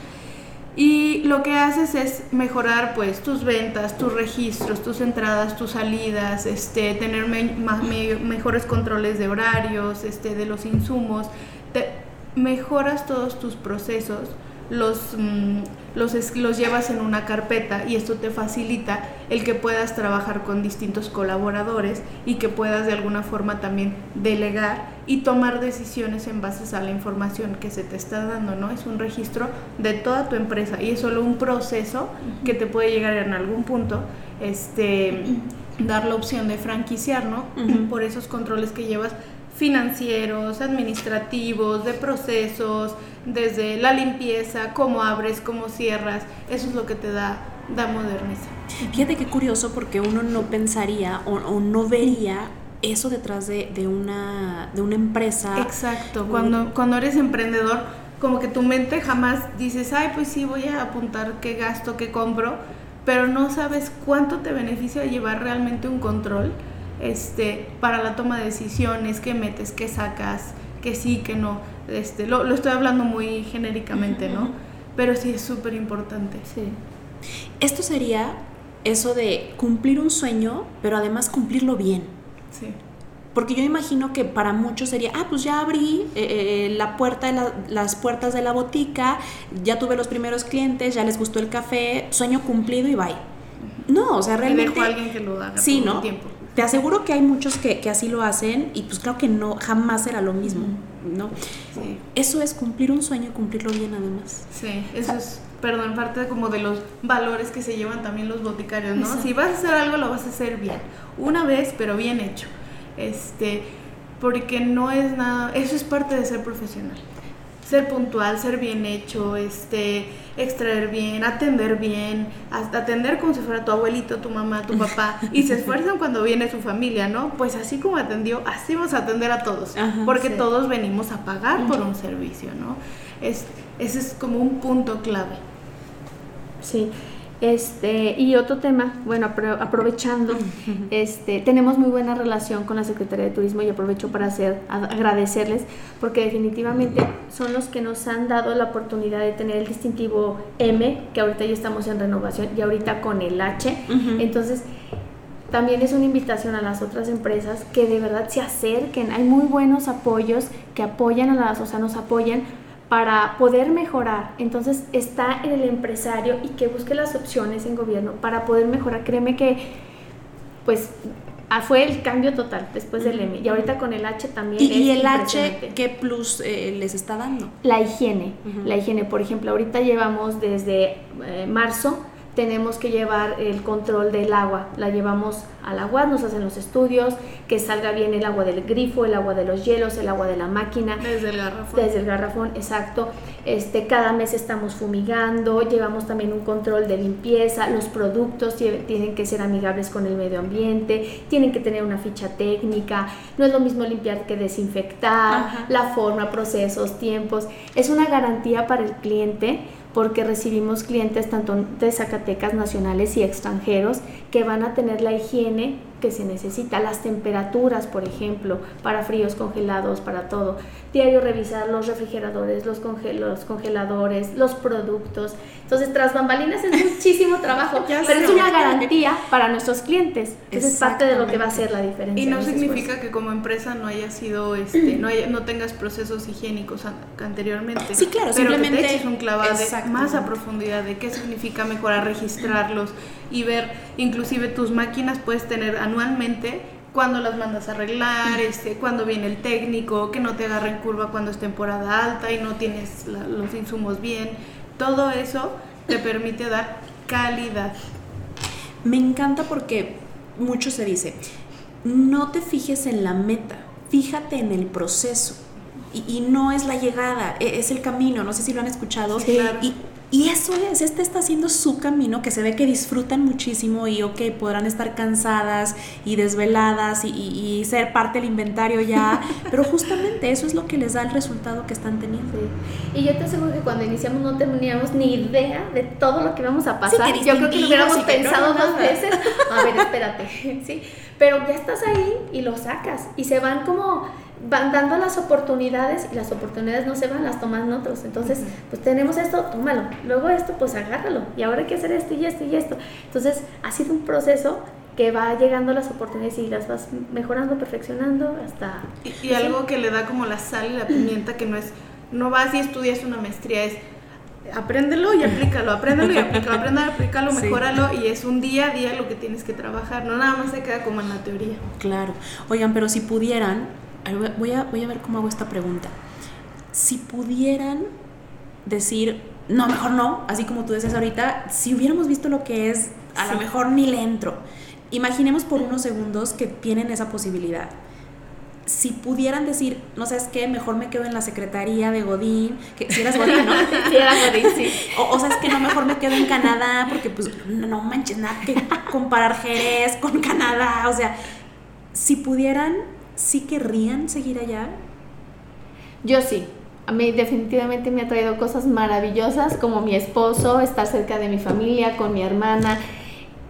Y lo que haces es mejorar pues tus ventas, tus registros, tus entradas, tus salidas, este, tener mejores controles de horarios, este, de los insumos. Te, mejoras todos tus procesos los, mm, los, los llevas en una carpeta y esto te facilita el que puedas trabajar con distintos colaboradores y que puedas de alguna forma también delegar y tomar decisiones en base a la información que se te está dando, ¿no? Es un registro de toda tu empresa y es solo un proceso que te puede llegar en algún punto, este, dar la opción de franquiciar, ¿no? Por esos controles que llevas financieros, administrativos, de procesos, desde la limpieza, cómo abres, cómo cierras, eso es lo que te da, da modernizar. Fíjate qué curioso porque uno no pensaría o, no vería eso detrás de, de, una, de una empresa. Exacto, cuando, cuando eres emprendedor, como que tu mente jamás dices, ay, pues sí, voy a apuntar qué gasto, qué compro, pero no sabes cuánto te beneficia llevar realmente un control este, para la toma de decisiones, qué metes, qué sacas, que sí, que no. Este, lo, estoy hablando muy genéricamente, ¿no? Pero sí es súper importante. Sí. Esto sería eso de cumplir un sueño, pero además cumplirlo bien. Sí. Porque yo imagino que para muchos sería, ah, pues ya abrí eh, eh, la puerta de las puertas de la botica, ya tuve los primeros clientes, ya les gustó el café, sueño cumplido y bye. No, o sea, realmente... dejo a alguien que lo haga sí, ¿no? tiempo. Te aseguro que hay muchos que, que, así lo hacen y pues creo que no, jamás será lo mismo, ¿no? Sí. Eso es cumplir un sueño y cumplirlo bien además. Sí, eso es, perdón, parte de como de los valores que se llevan también los boticarios, ¿no? Si vas a hacer algo, lo vas a hacer bien. Una vez, pero bien hecho. Este, porque no es nada, eso es parte de ser profesional ser puntual, ser bien hecho, este, extraer bien, atender bien, hasta atender como si fuera tu abuelito, tu mamá, tu papá, y se esfuerzan cuando viene su familia, ¿no? Pues así como atendió, así vamos a atender a todos, porque todos venimos a pagar por un servicio, ¿no? Es, ese es como un punto clave. Sí. Este, y otro tema, bueno, aprovechando, este, tenemos muy buena relación con la Secretaría de Turismo y aprovecho para hacer, agradecerles porque definitivamente son los que nos han dado la oportunidad de tener el distintivo M, que ahorita ya estamos en renovación y ahorita con el H. Entonces, también es una invitación a las otras empresas que de verdad se acerquen. Hay muy buenos apoyos que apoyan a las, o sea, nos apoyan para poder mejorar. Entonces está en el empresario y que busque las opciones en gobierno para poder mejorar. Créeme que, pues, ah, fue el cambio total después del M. Y ahorita con el H también. ¿Y, el H qué plus eh, les está dando? La higiene. La higiene, por ejemplo, ahorita llevamos desde eh, marzo, tenemos que llevar el control del agua. La llevamos al agua, nos hacen los estudios, que salga bien el agua del grifo, el agua de los hielos, el agua de la máquina. Desde el garrafón. Desde el garrafón, exacto. Este, cada mes estamos fumigando, llevamos también un control de limpieza, los productos tie- tienen que ser amigables con el medio ambiente, tienen que tener una ficha técnica, no es lo mismo limpiar que desinfectar, Ajá. la forma, procesos, tiempos. Es una garantía para el cliente porque recibimos clientes tanto de Zacatecas nacionales y extranjeros que van a tener la higiene que se necesita, las temperaturas, por ejemplo, para fríos congelados, para todo. Diario revisar los refrigeradores, los, los congeladores, los productos. Entonces, tras bambalinas es muchísimo trabajo, pero es una garantía para nuestros clientes. Esa es parte de lo que va a hacer la diferencia. Y no significa esfuerzo. que como empresa no haya sido, este, no, haya- no tengas procesos higiénicos an- anteriormente. Sí, claro, pero simplemente- que te eches un clavado más a profundidad de qué significa mejorar, registrarlos y ver, inclusive tus máquinas puedes tener anualmente cuando las mandas a arreglar, este, cuando viene el técnico, que no te agarre en curva cuando es temporada alta y no tienes la- los insumos bien. Todo eso te permite dar calidad. Me encanta porque mucho se dice, no te fijes en la meta, fíjate en el proceso. Y, y no es la llegada, e- es el camino, no sé si lo han escuchado. Sí, claro. Y, y eso es, este está haciendo su camino, que se ve que disfrutan muchísimo y ok, podrán estar cansadas y desveladas y, y- y ser parte del inventario ya, pero justamente eso es lo que les da el resultado que están teniendo. Sí. Y yo te aseguro que cuando iniciamos no teníamos ni idea de todo lo que íbamos a pasar. yo creo que lo hubiéramos pensado no, dos veces. A ver, espérate. sí. Pero ya estás ahí y lo sacas. Y se van como, van dando las oportunidades y las oportunidades no se van, las toman otros. Entonces, pues tenemos esto, tómalo. Luego esto, pues agárralo. Y ahora hay que hacer esto y esto y esto. Entonces, ha sido un proceso que va llegando las oportunidades y las vas mejorando, perfeccionando hasta... Y, y algo que le da como la sal y la pimienta, que no es, no vas y estudias una maestría, es apréndelo y aplícalo, apréndelo y aplícalo, apréndelo, aplícalo, Sí. mejóralo y es un día a día lo que tienes que trabajar, no nada más se queda como en la teoría. Claro. Oigan, pero si pudieran, voy a, voy a ver cómo hago esta pregunta. Si pudieran decir, no, mejor no, así como tú dices ahorita, si hubiéramos visto lo que es, a lo mejor ni le entro. Imaginemos por unos segundos que tienen esa posibilidad. Si pudieran decir, no sabes qué, mejor me quedo en la secretaría de Godín, que si eras Godín, ¿no? Sí, era Godín, sí. O, o sabes que no, mejor me quedo en Canadá, porque pues no, no manches nada que comparar Jerez con Canadá. O sea, si pudieran, ¿sí querrían seguir allá? Yo sí. A mí definitivamente me ha traído cosas maravillosas como mi esposo, estar cerca de mi familia, con mi hermana.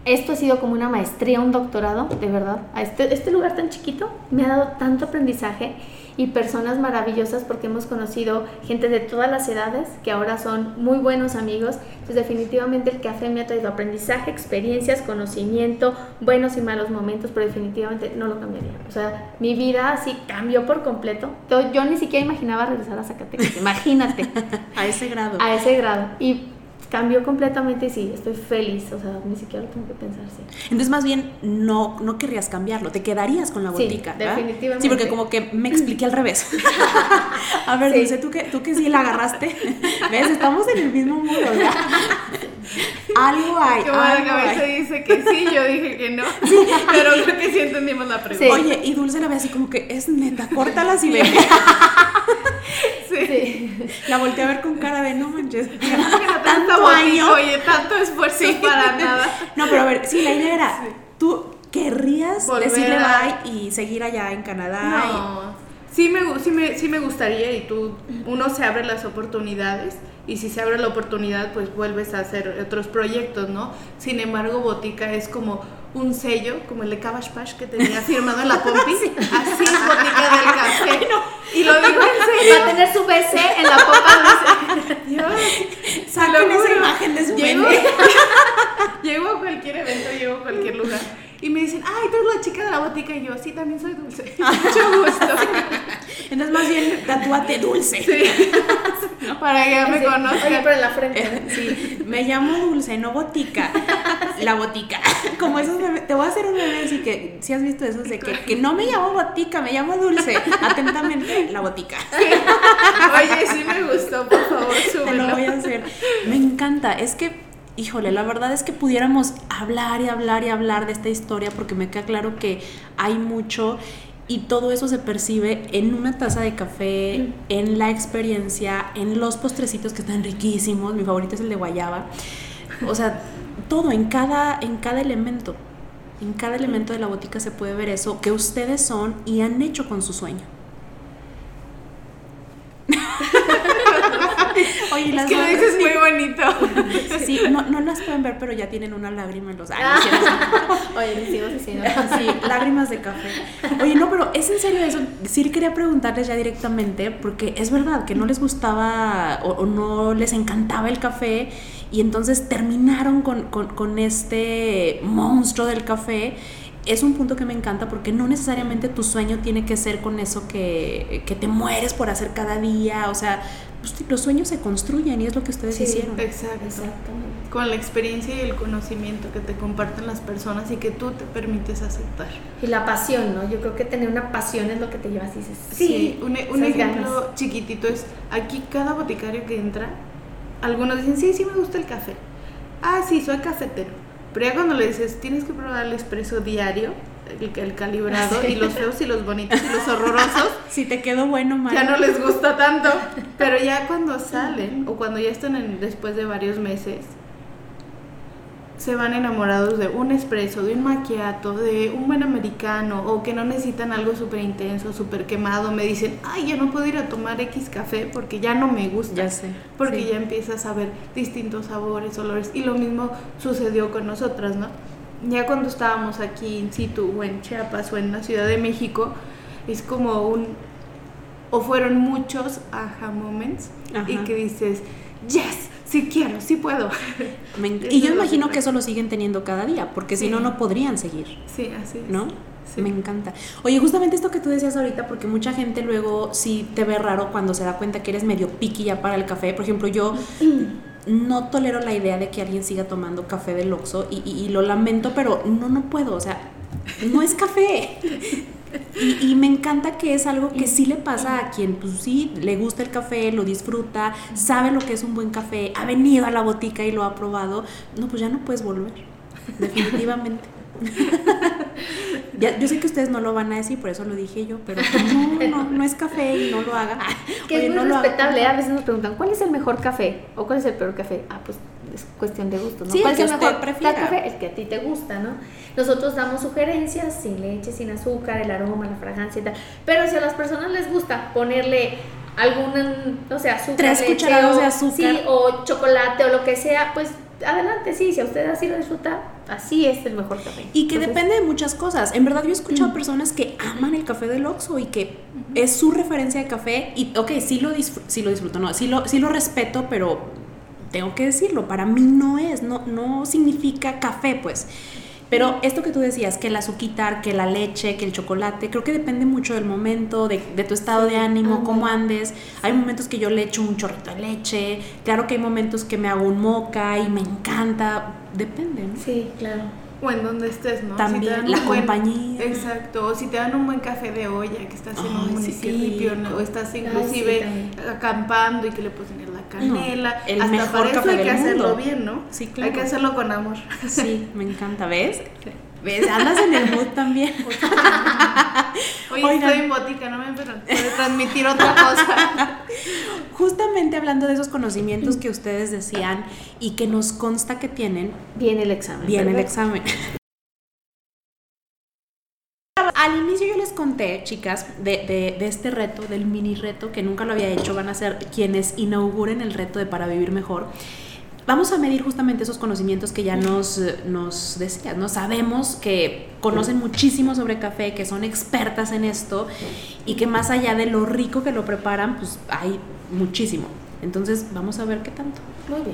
Esto ha sido como una maestría, un doctorado, de verdad. A este, este lugar tan chiquito me ha dado tanto aprendizaje y personas maravillosas porque hemos conocido gente de todas las edades que ahora son muy buenos amigos. Entonces definitivamente el café me ha traído aprendizaje, experiencias, conocimiento, buenos y malos momentos, pero definitivamente no lo cambiaría. O sea, mi vida así cambió por completo. Yo, ni siquiera imaginaba regresar a Zacatecas, imagínate, A ese grado. a ese grado. Y cambió completamente y sí, estoy feliz, o sea, ni siquiera lo tengo que pensar, sí. Entonces, más bien, no, no querrías cambiarlo, te quedarías con la Sí, botica. ¿verdad? definitivamente. Sí, porque como que me expliqué al revés. A ver, Sí. Dulce, ¿tú que, tú que sí la agarraste. ¿Ves? Estamos en el mismo mundo, ¿verdad? Algo hay. Que la algo cabeza hay. dice que sí, yo dije que no, pero creo que sí entendimos la pregunta. Sí. Oye, y Dulce la ve así como que es neta, córtalas y ve. Sí. Sí. La volteé a ver con cara de no manches. Tanto Año. Oye, tanto esfuerzo para nada. No, pero a ver, sí, la idea era, tú querrías Volver decirle a- bye y seguir allá en Canadá. No, sí me, sí, me, sí me gustaría y tú, uno se abre las oportunidades y si se abre la oportunidad pues vuelves a hacer otros proyectos, ¿no? Sin embargo, Botica es como un sello, como el de Cabash Pash que tenía firmado en la Pompi, así es Botica del Café. Y lo digo en Va serio. a tener su BC en la popa. Dios, saquen esa imagen de su llego, llego a cualquier evento, llego a cualquier lugar. Y me dicen, ay, tú eres la chica de la botica. Y yo, sí, también soy dulce. Mucho gusto tatúate dulce. Para que ya me Sí. conozcan. Oye, pero en la frente. Eh, Sí, me llamo Dulce, no Botica. La Botica. Como esos memes- te voy a hacer un meme así que, si has visto esos de que, que no me llamo Botica, me llamo Dulce. Atentamente, la Botica. Oye, sí me gustó, por favor, Te lo súbelo. voy a hacer. Me encanta. Es que, híjole, la verdad es que pudiéramos hablar y hablar y hablar de esta historia porque me queda claro que hay mucho y todo eso se percibe en una taza de café, en la experiencia, en los postrecitos que están riquísimos. Mi favorito es el de guayaba. O sea, todo en cada, en cada elemento. En cada elemento de la botica se puede ver eso que ustedes son y han hecho con su sueño. Oye, Es las que lo dices muy bonito. Sí, no, no las pueden ver, pero ya tienen una lágrima en los ah, es cierto. Oye, le sigo diciendo. Sí, lágrimas de café. Oye, no, pero es en serio eso. Sí quería preguntarles ya directamente, porque es verdad que no les gustaba o, o no les encantaba el café y entonces terminaron con, con- con este monstruo del café. Es un punto que me encanta porque no necesariamente tu sueño tiene que ser con eso que, que te mueres por hacer cada día. O sea, los sueños se construyen y es lo que ustedes Sí, hicieron. Exacto. Exactamente. Con la experiencia y el conocimiento que te comparten las personas y que tú te permites aceptar. Y la pasión, ¿no? Yo creo que tener una pasión es lo que te llevas y dices, sí, un, un esas ejemplo ganas. chiquitito es, aquí cada boticario que entra, algunos dicen, sí, sí me gusta el café. Ah, sí, soy cafetero. Pero ya cuando le dices, tienes que probar el expreso diario, el, el calibrado, Sí. y los feos y los bonitos y los horrorosos, Si te quedó bueno, mal. ya no les gusta tanto. Pero ya cuando salen, o cuando ya están en- después de varios meses, se van enamorados de un espresso, de un macchiato, de un buen americano, o que no necesitan algo súper intenso, súper quemado. Me dicen, ay, ya no puedo ir a tomar X café porque ya no me gusta. Ya sé. Porque Sí. ya empiezas a ver distintos sabores, olores. Y lo mismo sucedió con nosotras, ¿no? Ya cuando estábamos aquí in situ, o en Chiapas, o en la Ciudad de México, es como un. O fueron muchos aha moments. Y Ajá. que dices, yes, sí quiero, sí puedo. Y yo imagino que eso lo siguen teniendo cada día, porque si Sí. no, no podrían seguir, sí, así es. ¿no? Sí. Me encanta. Oye, justamente esto que tú decías ahorita, porque mucha gente luego sí te ve raro cuando se da cuenta que eres medio piqui ya para el café. Por ejemplo, yo no tolero la idea de que alguien siga tomando café del Oxxo y, y- lo lamento, pero no, no puedo, o sea, no es café. Y, y me encanta que es algo que sí le pasa a quien, pues sí, le gusta el café, lo disfruta, sabe lo que es un buen café, ha venido a la botica y lo ha probado. No, pues ya no puedes volver, definitivamente. Ya, yo sé que ustedes no lo van a decir, por eso lo dije yo, pero no, no, no es café y no lo haga. Que Oye, es muy no lo haga. respetable. ¿eh? A veces nos preguntan, ¿cuál es el mejor café? ¿O cuál es el peor café? Ah, pues es cuestión de gusto, ¿no? Sí, ¿Cuál el es el que mejor prefiera. café? El que a ti te gusta, ¿no? Nosotros damos sugerencias sin leche, sin azúcar, el aroma, la fragancia y tal. Pero si a las personas les gusta ponerle algún, no sé, azúcar, Tres leche, cucharadas o- de azúcar. Sí, o chocolate o lo que sea, pues adelante, sí. Si a usted así lo disfruta, así es el mejor café. Y que Entonces, depende de muchas cosas. En verdad yo he escuchado personas que aman el café del Oxxo y que es su referencia de café y ok, sí lo, sí lo disfruto, no, sí lo, sí lo respeto, pero tengo que decirlo, para mí no es, no, no significa café pues. Pero esto que tú decías, que el azuquitar, que la leche, que el chocolate, creo que depende mucho del momento, de, de tu estado de ánimo, ándale. cómo andes. Hay momentos que yo le echo un chorrito de leche, claro que hay momentos que me hago un moca y me encanta, depende, ¿no? Sí, claro. O en donde estés, ¿no? También, te dan la buen- compañía. Exacto, o si te dan un buen café de olla, que estás en un municipio, sí. ¿no? o estás inclusive acampando y que le puedes tener la canela. el Hasta mejor para eso hay que hacerlo bien, ¿no? Sí, claro. Hay que hacerlo con amor. Sí, me encanta, ¿ves? ¿Ves? Andas en el mood también. Oye, Oigan. estoy en botica, no me puede transmitir otra cosa. Justamente hablando de esos conocimientos que ustedes decían y que nos consta que tienen, Viene el examen. viene el examen. Al inicio yo les conté, chicas, de, de- de este reto, del mini reto, que nunca lo había hecho, van a ser quienes inauguren el reto de Para Vivir Mejor. Vamos a medir justamente esos conocimientos que ya nos, eh, nos decías, ¿no? Sabemos que conocen muchísimo sobre café, que son expertas en esto y que más allá de lo rico que lo preparan, pues hay muchísimo. Entonces, vamos a ver qué tanto.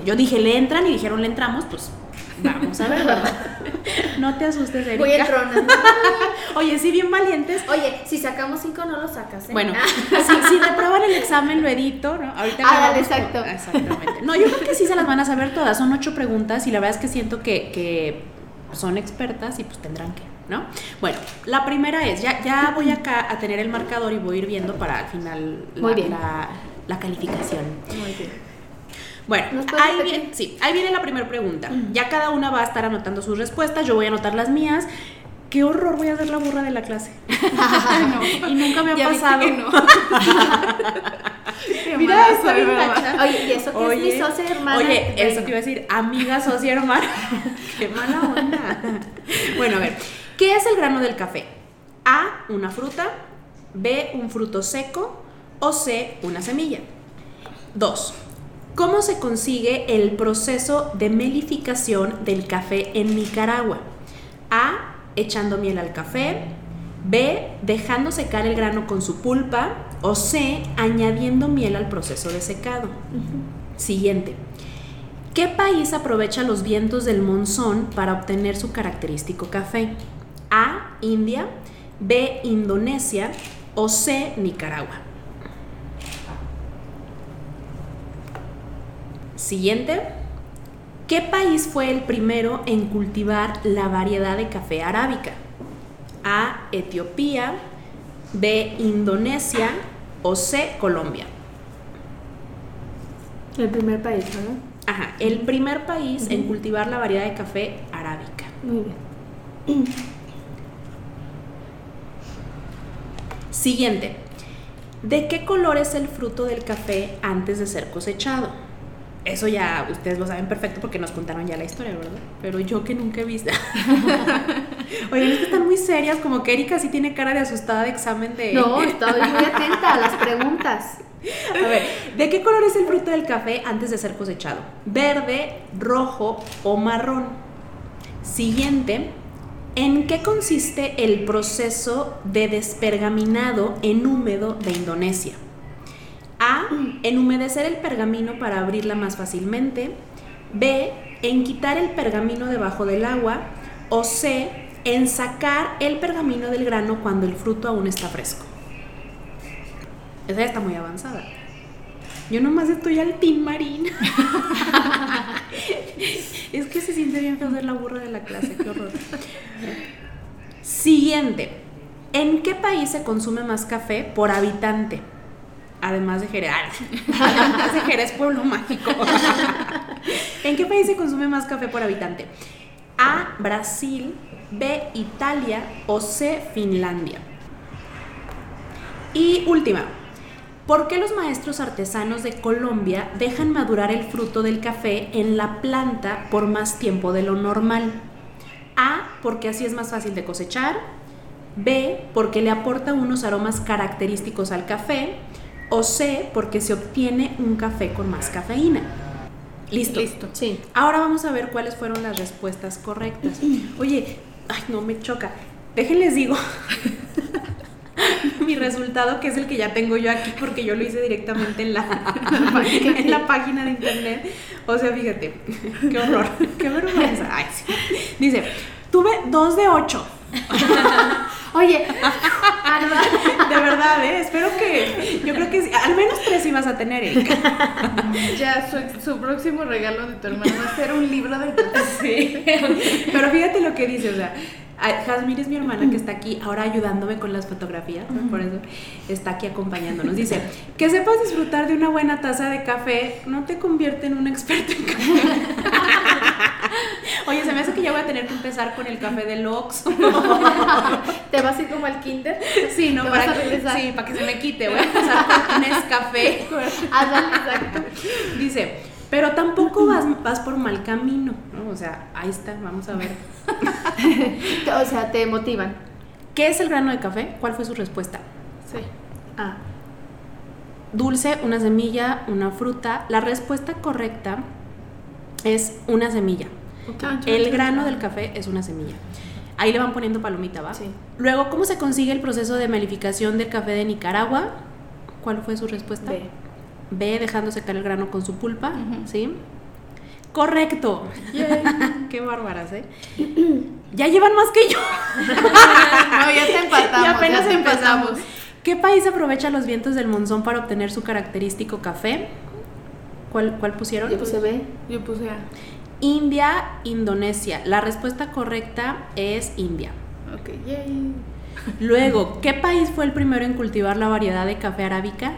Yo dije, le entran y dijeron, le entramos, pues vamos a ver, ¿verdad? no te asustes, Erika. Voy entrona. Oye, sí, bien valientes. Oye, si sacamos cinco no lo sacas, ¿eh? Bueno, si, si reprueban el examen, lo edito, ¿no? Ahorita Ah, con- exacto. Exactamente. No, yo creo que sí se las van a saber todas. Son ocho preguntas y la verdad es que siento que, que son expertas y pues tendrán que, ¿no? Bueno, la primera es, ya, ya voy acá a tener el marcador y voy a ir viendo para al final la, Muy bien. la- la calificación. Muy bien. Bueno, ¿Nos puedes ahí viene, sí, ahí viene la primera pregunta. Ya cada una va a estar anotando sus respuestas, yo voy a anotar las mías. Qué horror, voy a ser la burra de la clase. y nunca me ha pasado. que no. Qué Mira, ¿verdad? gacha. Oye, y eso que es mi socia hermana. Oye, Bueno. eso te iba a decir, amiga, socia, hermana. Qué mala onda. Bueno, a ver, ¿qué es el grano del café? A, una fruta, B, un fruto seco o C, una semilla. Dos, ¿cómo se consigue el proceso de melificación del café en Nicaragua? A, echando miel al café, B, dejando secar el grano con su pulpa o C, añadiendo miel al proceso de secado. Siguiente. ¿Qué país aprovecha los vientos del monzón para obtener su característico café? A, India, B, Indonesia o C, Nicaragua. Siguiente. ¿Qué país fue el primero en cultivar la variedad de café arábica? A, Etiopía, B, Indonesia o C, Colombia. El primer país, ¿verdad? Ajá, el primer país en cultivar la variedad de café arábica. Muy bien. Siguiente. ¿De qué color es el fruto del café antes de ser cosechado? Eso ya ustedes lo saben perfecto porque nos contaron ya la historia, ¿verdad? Pero yo que nunca he visto. Oigan, es que están muy serias, como que Erika sí tiene cara de asustada de examen de... No, estoy muy atenta a las preguntas. A ver, ¿de qué color es el fruto del café antes de ser cosechado? ¿Verde, rojo o marrón? Siguiente, ¿en qué consiste el proceso de despergaminado en húmedo de Indonesia? A, en humedecer el pergamino para abrirla más fácilmente. B, en quitar el pergamino debajo del agua. O C, en sacar el pergamino del grano cuando el fruto aún está fresco. Esa ya está muy avanzada. Yo nomás estoy al team marín. es que se siente bien feo ser la burra de la clase, qué horror. Siguiente. ¿En qué país se consume más café por habitante? Además de Jerez. Además de Jerez, pueblo mágico. ¿En qué país se consume más café por habitante? A, Brasil, B, Italia o C, Finlandia. Y última, ¿por qué los maestros artesanos de Colombia dejan madurar el fruto del café en la planta por más tiempo de lo normal? A, porque así es más fácil de cosechar. B, porque le aporta unos aromas característicos al café. O C, porque se obtiene un café con más cafeína. Listo. Listo. Sí. Ahora vamos a ver cuáles fueron las respuestas correctas. Oye, ay, no me choca. Déjenles digo mi resultado, que es el que ya tengo yo aquí porque yo lo hice directamente en la, en la página de internet. O sea, fíjate, qué horror, qué vergüenza. Ay, sí. Dice, tuve dos de ocho. Oye, De verdad, ¿eh? Espero que, yo creo que sí, al menos tres ibas a tener, Erika. Ya su, su próximo regalo de tu hermano va a ser un libro de Sí. Pero fíjate lo que dice, o sea, Jazmín es mi hermana que está aquí ahora ayudándome con las fotografías, por eso está aquí acompañándonos. Dice, que sepas disfrutar de una buena taza de café no te convierte en un experto en café. Oye, se me hace que ya voy a tener que empezar con el café de Ox. te vas a ir como al kinder. Sí, ¿no? Para que, sí, para que se me quite. Voy a empezar con Nescafé. Ándale, exacto. Dice, pero tampoco vas, vas por mal camino, ¿no? O sea, ahí está, vamos a ver. O sea, te motivan. ¿Qué es el grano de café? ¿Cuál fue su respuesta? Sí. Ah, Dulce, una semilla, una fruta. La respuesta correcta es una semilla. El grano del café es una semilla. Ahí le van poniendo palomita, ¿va? Sí. Luego, ¿cómo se consigue el proceso de melificación del café de Nicaragua? ¿Cuál fue su respuesta? B. B, dejando secar el grano con su pulpa, ¿sí? Correcto. Qué bárbaras, ¿eh? ya llevan más que yo. no, ya te empatamos. Y apenas ya te empezamos. empezamos. ¿Qué país aprovecha los vientos del monzón para obtener su característico café? ¿Cuál, cuál pusieron? Yo puse B. Yo puse A. India, Indonesia. La respuesta correcta es India. Ok, yay. Luego, ¿qué país fue el primero en cultivar la variedad de café arábica?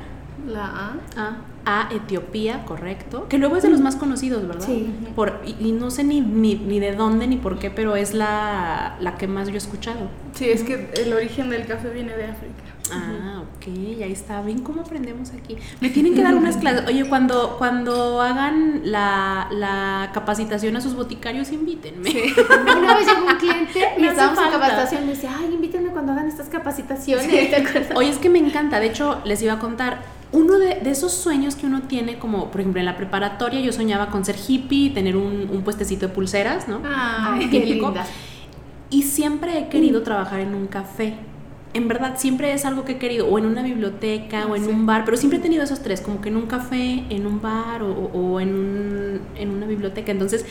La A. Ah. A, Etiopía, correcto. Que luego es de los más conocidos, ¿verdad? Sí. Por, y, y no sé ni, ni, ni de dónde ni por qué, pero es la, la que más yo he escuchado. Sí, es que el origen del café viene de África. Ah, ok, ahí está. ¿Ven cómo aprendemos aquí? Me tienen que dar unas clases. Oye, cuando, cuando hagan la, la capacitación a sus boticarios, invítenme. Una vez llegó un cliente y hace estábamos en capacitación y me decía, ay, invítenme cuando hagan estas capacitaciones. ¿te acuerdas? Oye, es que me encanta. De hecho, les iba a contar. Uno de, de esos sueños que uno tiene, como por ejemplo en la preparatoria, yo soñaba con ser hippie, tener un, un puestecito de pulseras, ¿no? Ay, qué linda. Y siempre he querido trabajar en un café. En verdad, siempre es algo que he querido, o en una biblioteca, o en Sí. un bar, pero siempre he tenido esos tres, como que en un café, en un bar o, o en, un- en una biblioteca. Entonces,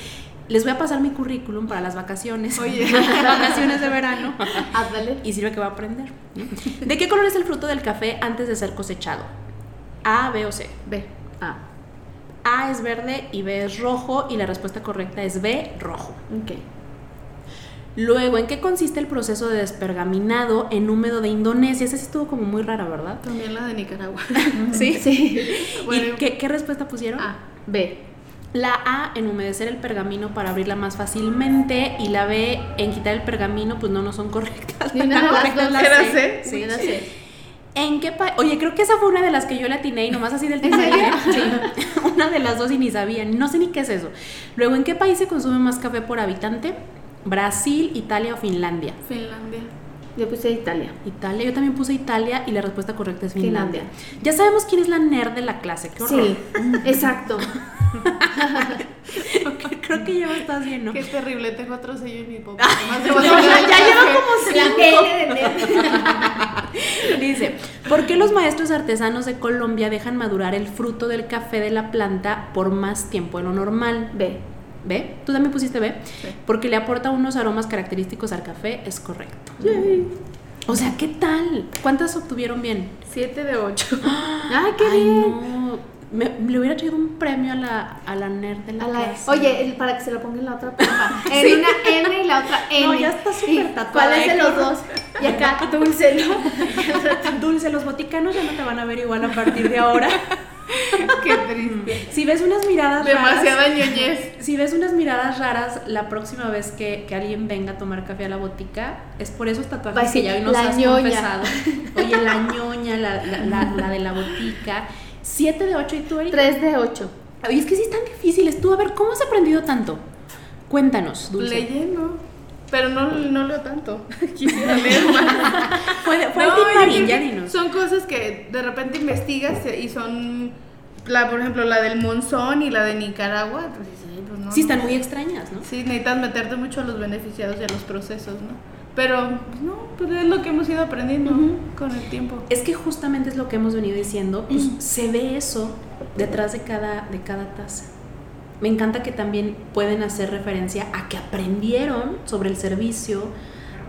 les voy a pasar mi currículum para las vacaciones. Oye. vacaciones de verano. Ándale. Y sirve que va a aprender. ¿De qué color es el fruto del café antes de ser cosechado? A, B o C. B. Ah, A es verde y B es rojo y la respuesta correcta es B, rojo. ok. Luego, ¿en qué consiste el proceso de despergaminado en húmedo de Indonesia? Esa sí estuvo como muy rara, ¿verdad? También la de Nicaragua. Sí. Sí. Bueno. ¿Y qué, qué respuesta pusieron? A. B. La A, en humedecer el pergamino para abrirla más fácilmente. Y la B, en quitar el pergamino, pues no, no son correctas. Ni una La de las correcta es dos. la ¿Era C. C? Sí. Era C. ¿En qué país? Oye, creo que esa fue una de las que yo le atiné y nomás así del ¿En tema. Sí. Una de las dos y ni sabía. No sé ni qué es eso. Luego, ¿en qué país se consume más café por habitante? Brasil, Italia o Finlandia. Finlandia. Yo puse Italia. Italia, yo también puse Italia y la respuesta correcta es Finlandia. Finlandia. Ya sabemos quién es la nerd de la clase, qué horror. Sí, exacto. Creo que ya estás bien, ¿no? Qué terrible, tengo otro sello en mi botar ya, café. como cinco. La de N. Dice, ¿por qué los maestros artesanos de Colombia dejan madurar el fruto del café de la planta por más tiempo de lo normal? B. ¿Ve? ¿Tú también pusiste B? Sí. Porque le aporta unos aromas característicos al café, es correcto. O sea, ¿qué tal? ¿Cuántas obtuvieron bien? Siete de ocho. Ay, qué Ay, bien. no. Me, le hubiera traído un premio a la, a la nerd de la A la- oye, el- para que se lo ponga en la otra papa. En una N y la otra N. No, ya está súper ¿Y tatuada, ¿Cuál es de ¿eh? los dos? Y acá, dulce, ¿no? Dulce, los boticanos ya no te van a ver igual a partir de ahora. Qué triste. Si ves unas miradas Demasiada raras, ñoñez. si ves unas miradas raras la próxima vez que, que alguien venga a tomar café a la botica, es por esos tatuajes que ya hoy nos la has ñoña. confesado. Oye, la ñoña, la, la, la- la de la botica. Siete de ocho y tú, Erika? 3 de 8. Oye, es que sí están difíciles. Tú, a ver, ¿cómo has aprendido tanto? Cuéntanos, Dulce. Leyendo. Pero no, no leo tanto. Quisiera leer más. Fue, fue No, el Marín, ya dinos. Son cosas que de repente investigas y son, la, por ejemplo, la del Monzón y la de Nicaragua. Pues, sí, pues, no, Sí, no. están muy extrañas, ¿no? Sí, necesitas meterte mucho a los beneficiados y a los procesos, ¿no? Pero, pues, no, pues es lo que hemos ido aprendiendo Ujú. con el tiempo. Es que justamente es lo que hemos venido diciendo, pues se ve eso detrás de cada, de cada taza. Me encanta que también pueden hacer referencia a que aprendieron sobre el servicio,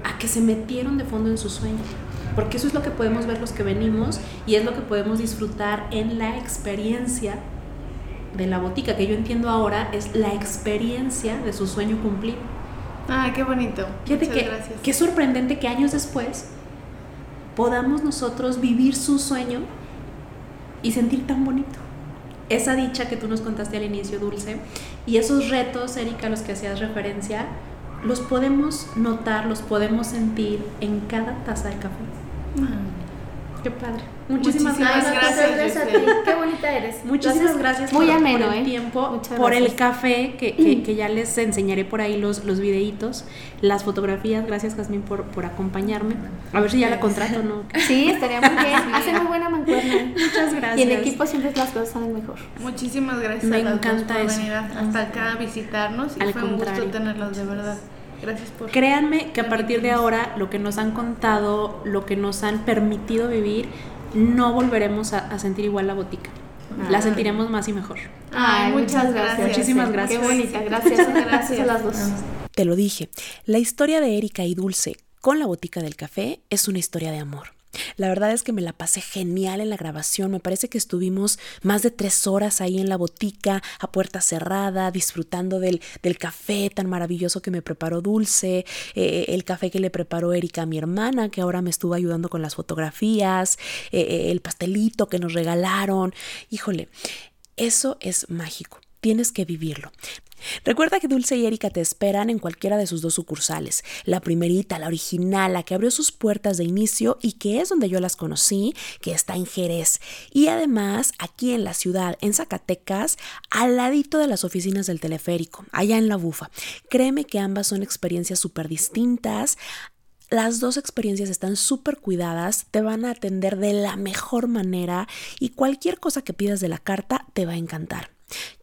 a que se metieron de fondo en su sueño. Porque eso es lo que podemos ver los que venimos y es lo que podemos disfrutar en la experiencia de la botica, que yo entiendo ahora es la experiencia de su sueño cumplido. Ay, qué bonito. Fíjate Muchas que gracias. qué sorprendente que años después podamos nosotros vivir su sueño y sentir tan bonito. Esa dicha que tú nos contaste al inicio, Dulce, y esos retos, Erika, a los que hacías referencia, los podemos notar, los podemos sentir en cada taza de café. Qué padre. Muchísimas, Muchísimas gracias. gracias. a ti. Qué bonita eres. Muchísimas gracias Muy por, ameno, por el ¿eh? tiempo, Muchas por el café, que, que- que ya les enseñaré por ahí los, los videitos, las fotografías. Gracias, Jazmín, por, por acompañarme. A ver si ya la contrato, ¿no? Sí, estaría muy bien. Hace muy buena mancuerna. Muchas gracias. Y en equipo siempre las cosas salen mejor. Muchísimas gracias Me a las dos encanta por eso. venir hasta acá a visitarnos y Al fue un gusto tenerlos de verdad. Gracias por Créanme que a partir de ahora, lo que nos han contado, lo que nos han permitido vivir, no volveremos a, a sentir igual la botica. La sentiremos más y mejor. Ay, muchas gracias. Muchísimas gracias. Qué bonita, gracias. Gracias a las dos. Te lo dije, la historia de Erika y Dulce con la botica del café es una historia de amor. La verdad es que me la pasé genial en la grabación. Me parece que estuvimos más de tres horas ahí en la botica, a puerta cerrada, disfrutando del, del café tan maravilloso que me preparó Dulce, eh, el café que le preparó Erika a mi hermana, que ahora me estuvo ayudando con las fotografías, eh, eh, el pastelito que nos regalaron. Híjole, eso es mágico. Tienes que vivirlo. Recuerda que Dulce y Erika te esperan en cualquiera de sus dos sucursales. La primerita, la original, la que abrió sus puertas de inicio y que es donde yo las conocí, que está en Jerez. Y además, aquí en la ciudad, en Zacatecas, al ladito de las oficinas del teleférico, allá en la bufa. Créeme que ambas son experiencias súper distintas. Las dos experiencias están súper cuidadas, te van a atender de la mejor manera y cualquier cosa que pidas de la carta te va a encantar.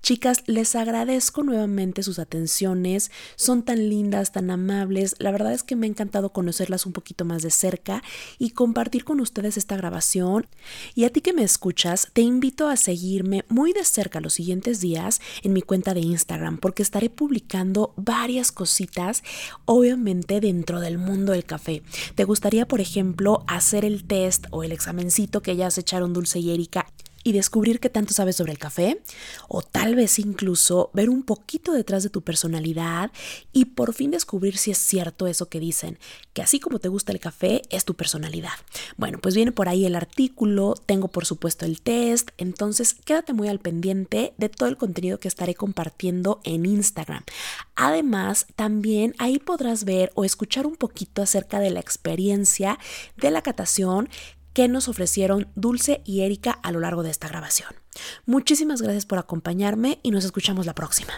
Chicas, les agradezco nuevamente sus atenciones, son tan lindas, tan amables, la verdad es que me ha encantado conocerlas un poquito más de cerca y compartir con ustedes esta grabación. Y a ti que me escuchas, te invito a seguirme muy de cerca los siguientes días en mi cuenta de Instagram porque estaré publicando varias cositas, obviamente dentro del mundo del café. ¿Te gustaría, por ejemplo, hacer el test o el examencito que ya se echaron Dulce y Erika y descubrir qué tanto sabes sobre el café, o tal vez incluso ver un poquito detrás de tu personalidad y por fin descubrir si es cierto eso que dicen, que así como te gusta el café, es tu personalidad. Bueno, pues viene por ahí el artículo, tengo por supuesto el test, entonces quédate muy al pendiente de todo el contenido que estaré compartiendo en Instagram. Además, también ahí podrás ver o escuchar un poquito acerca de la experiencia de la catación nos ofrecieron Dulce y Erika a lo largo de esta grabación. Muchísimas gracias por acompañarme y nos escuchamos la próxima.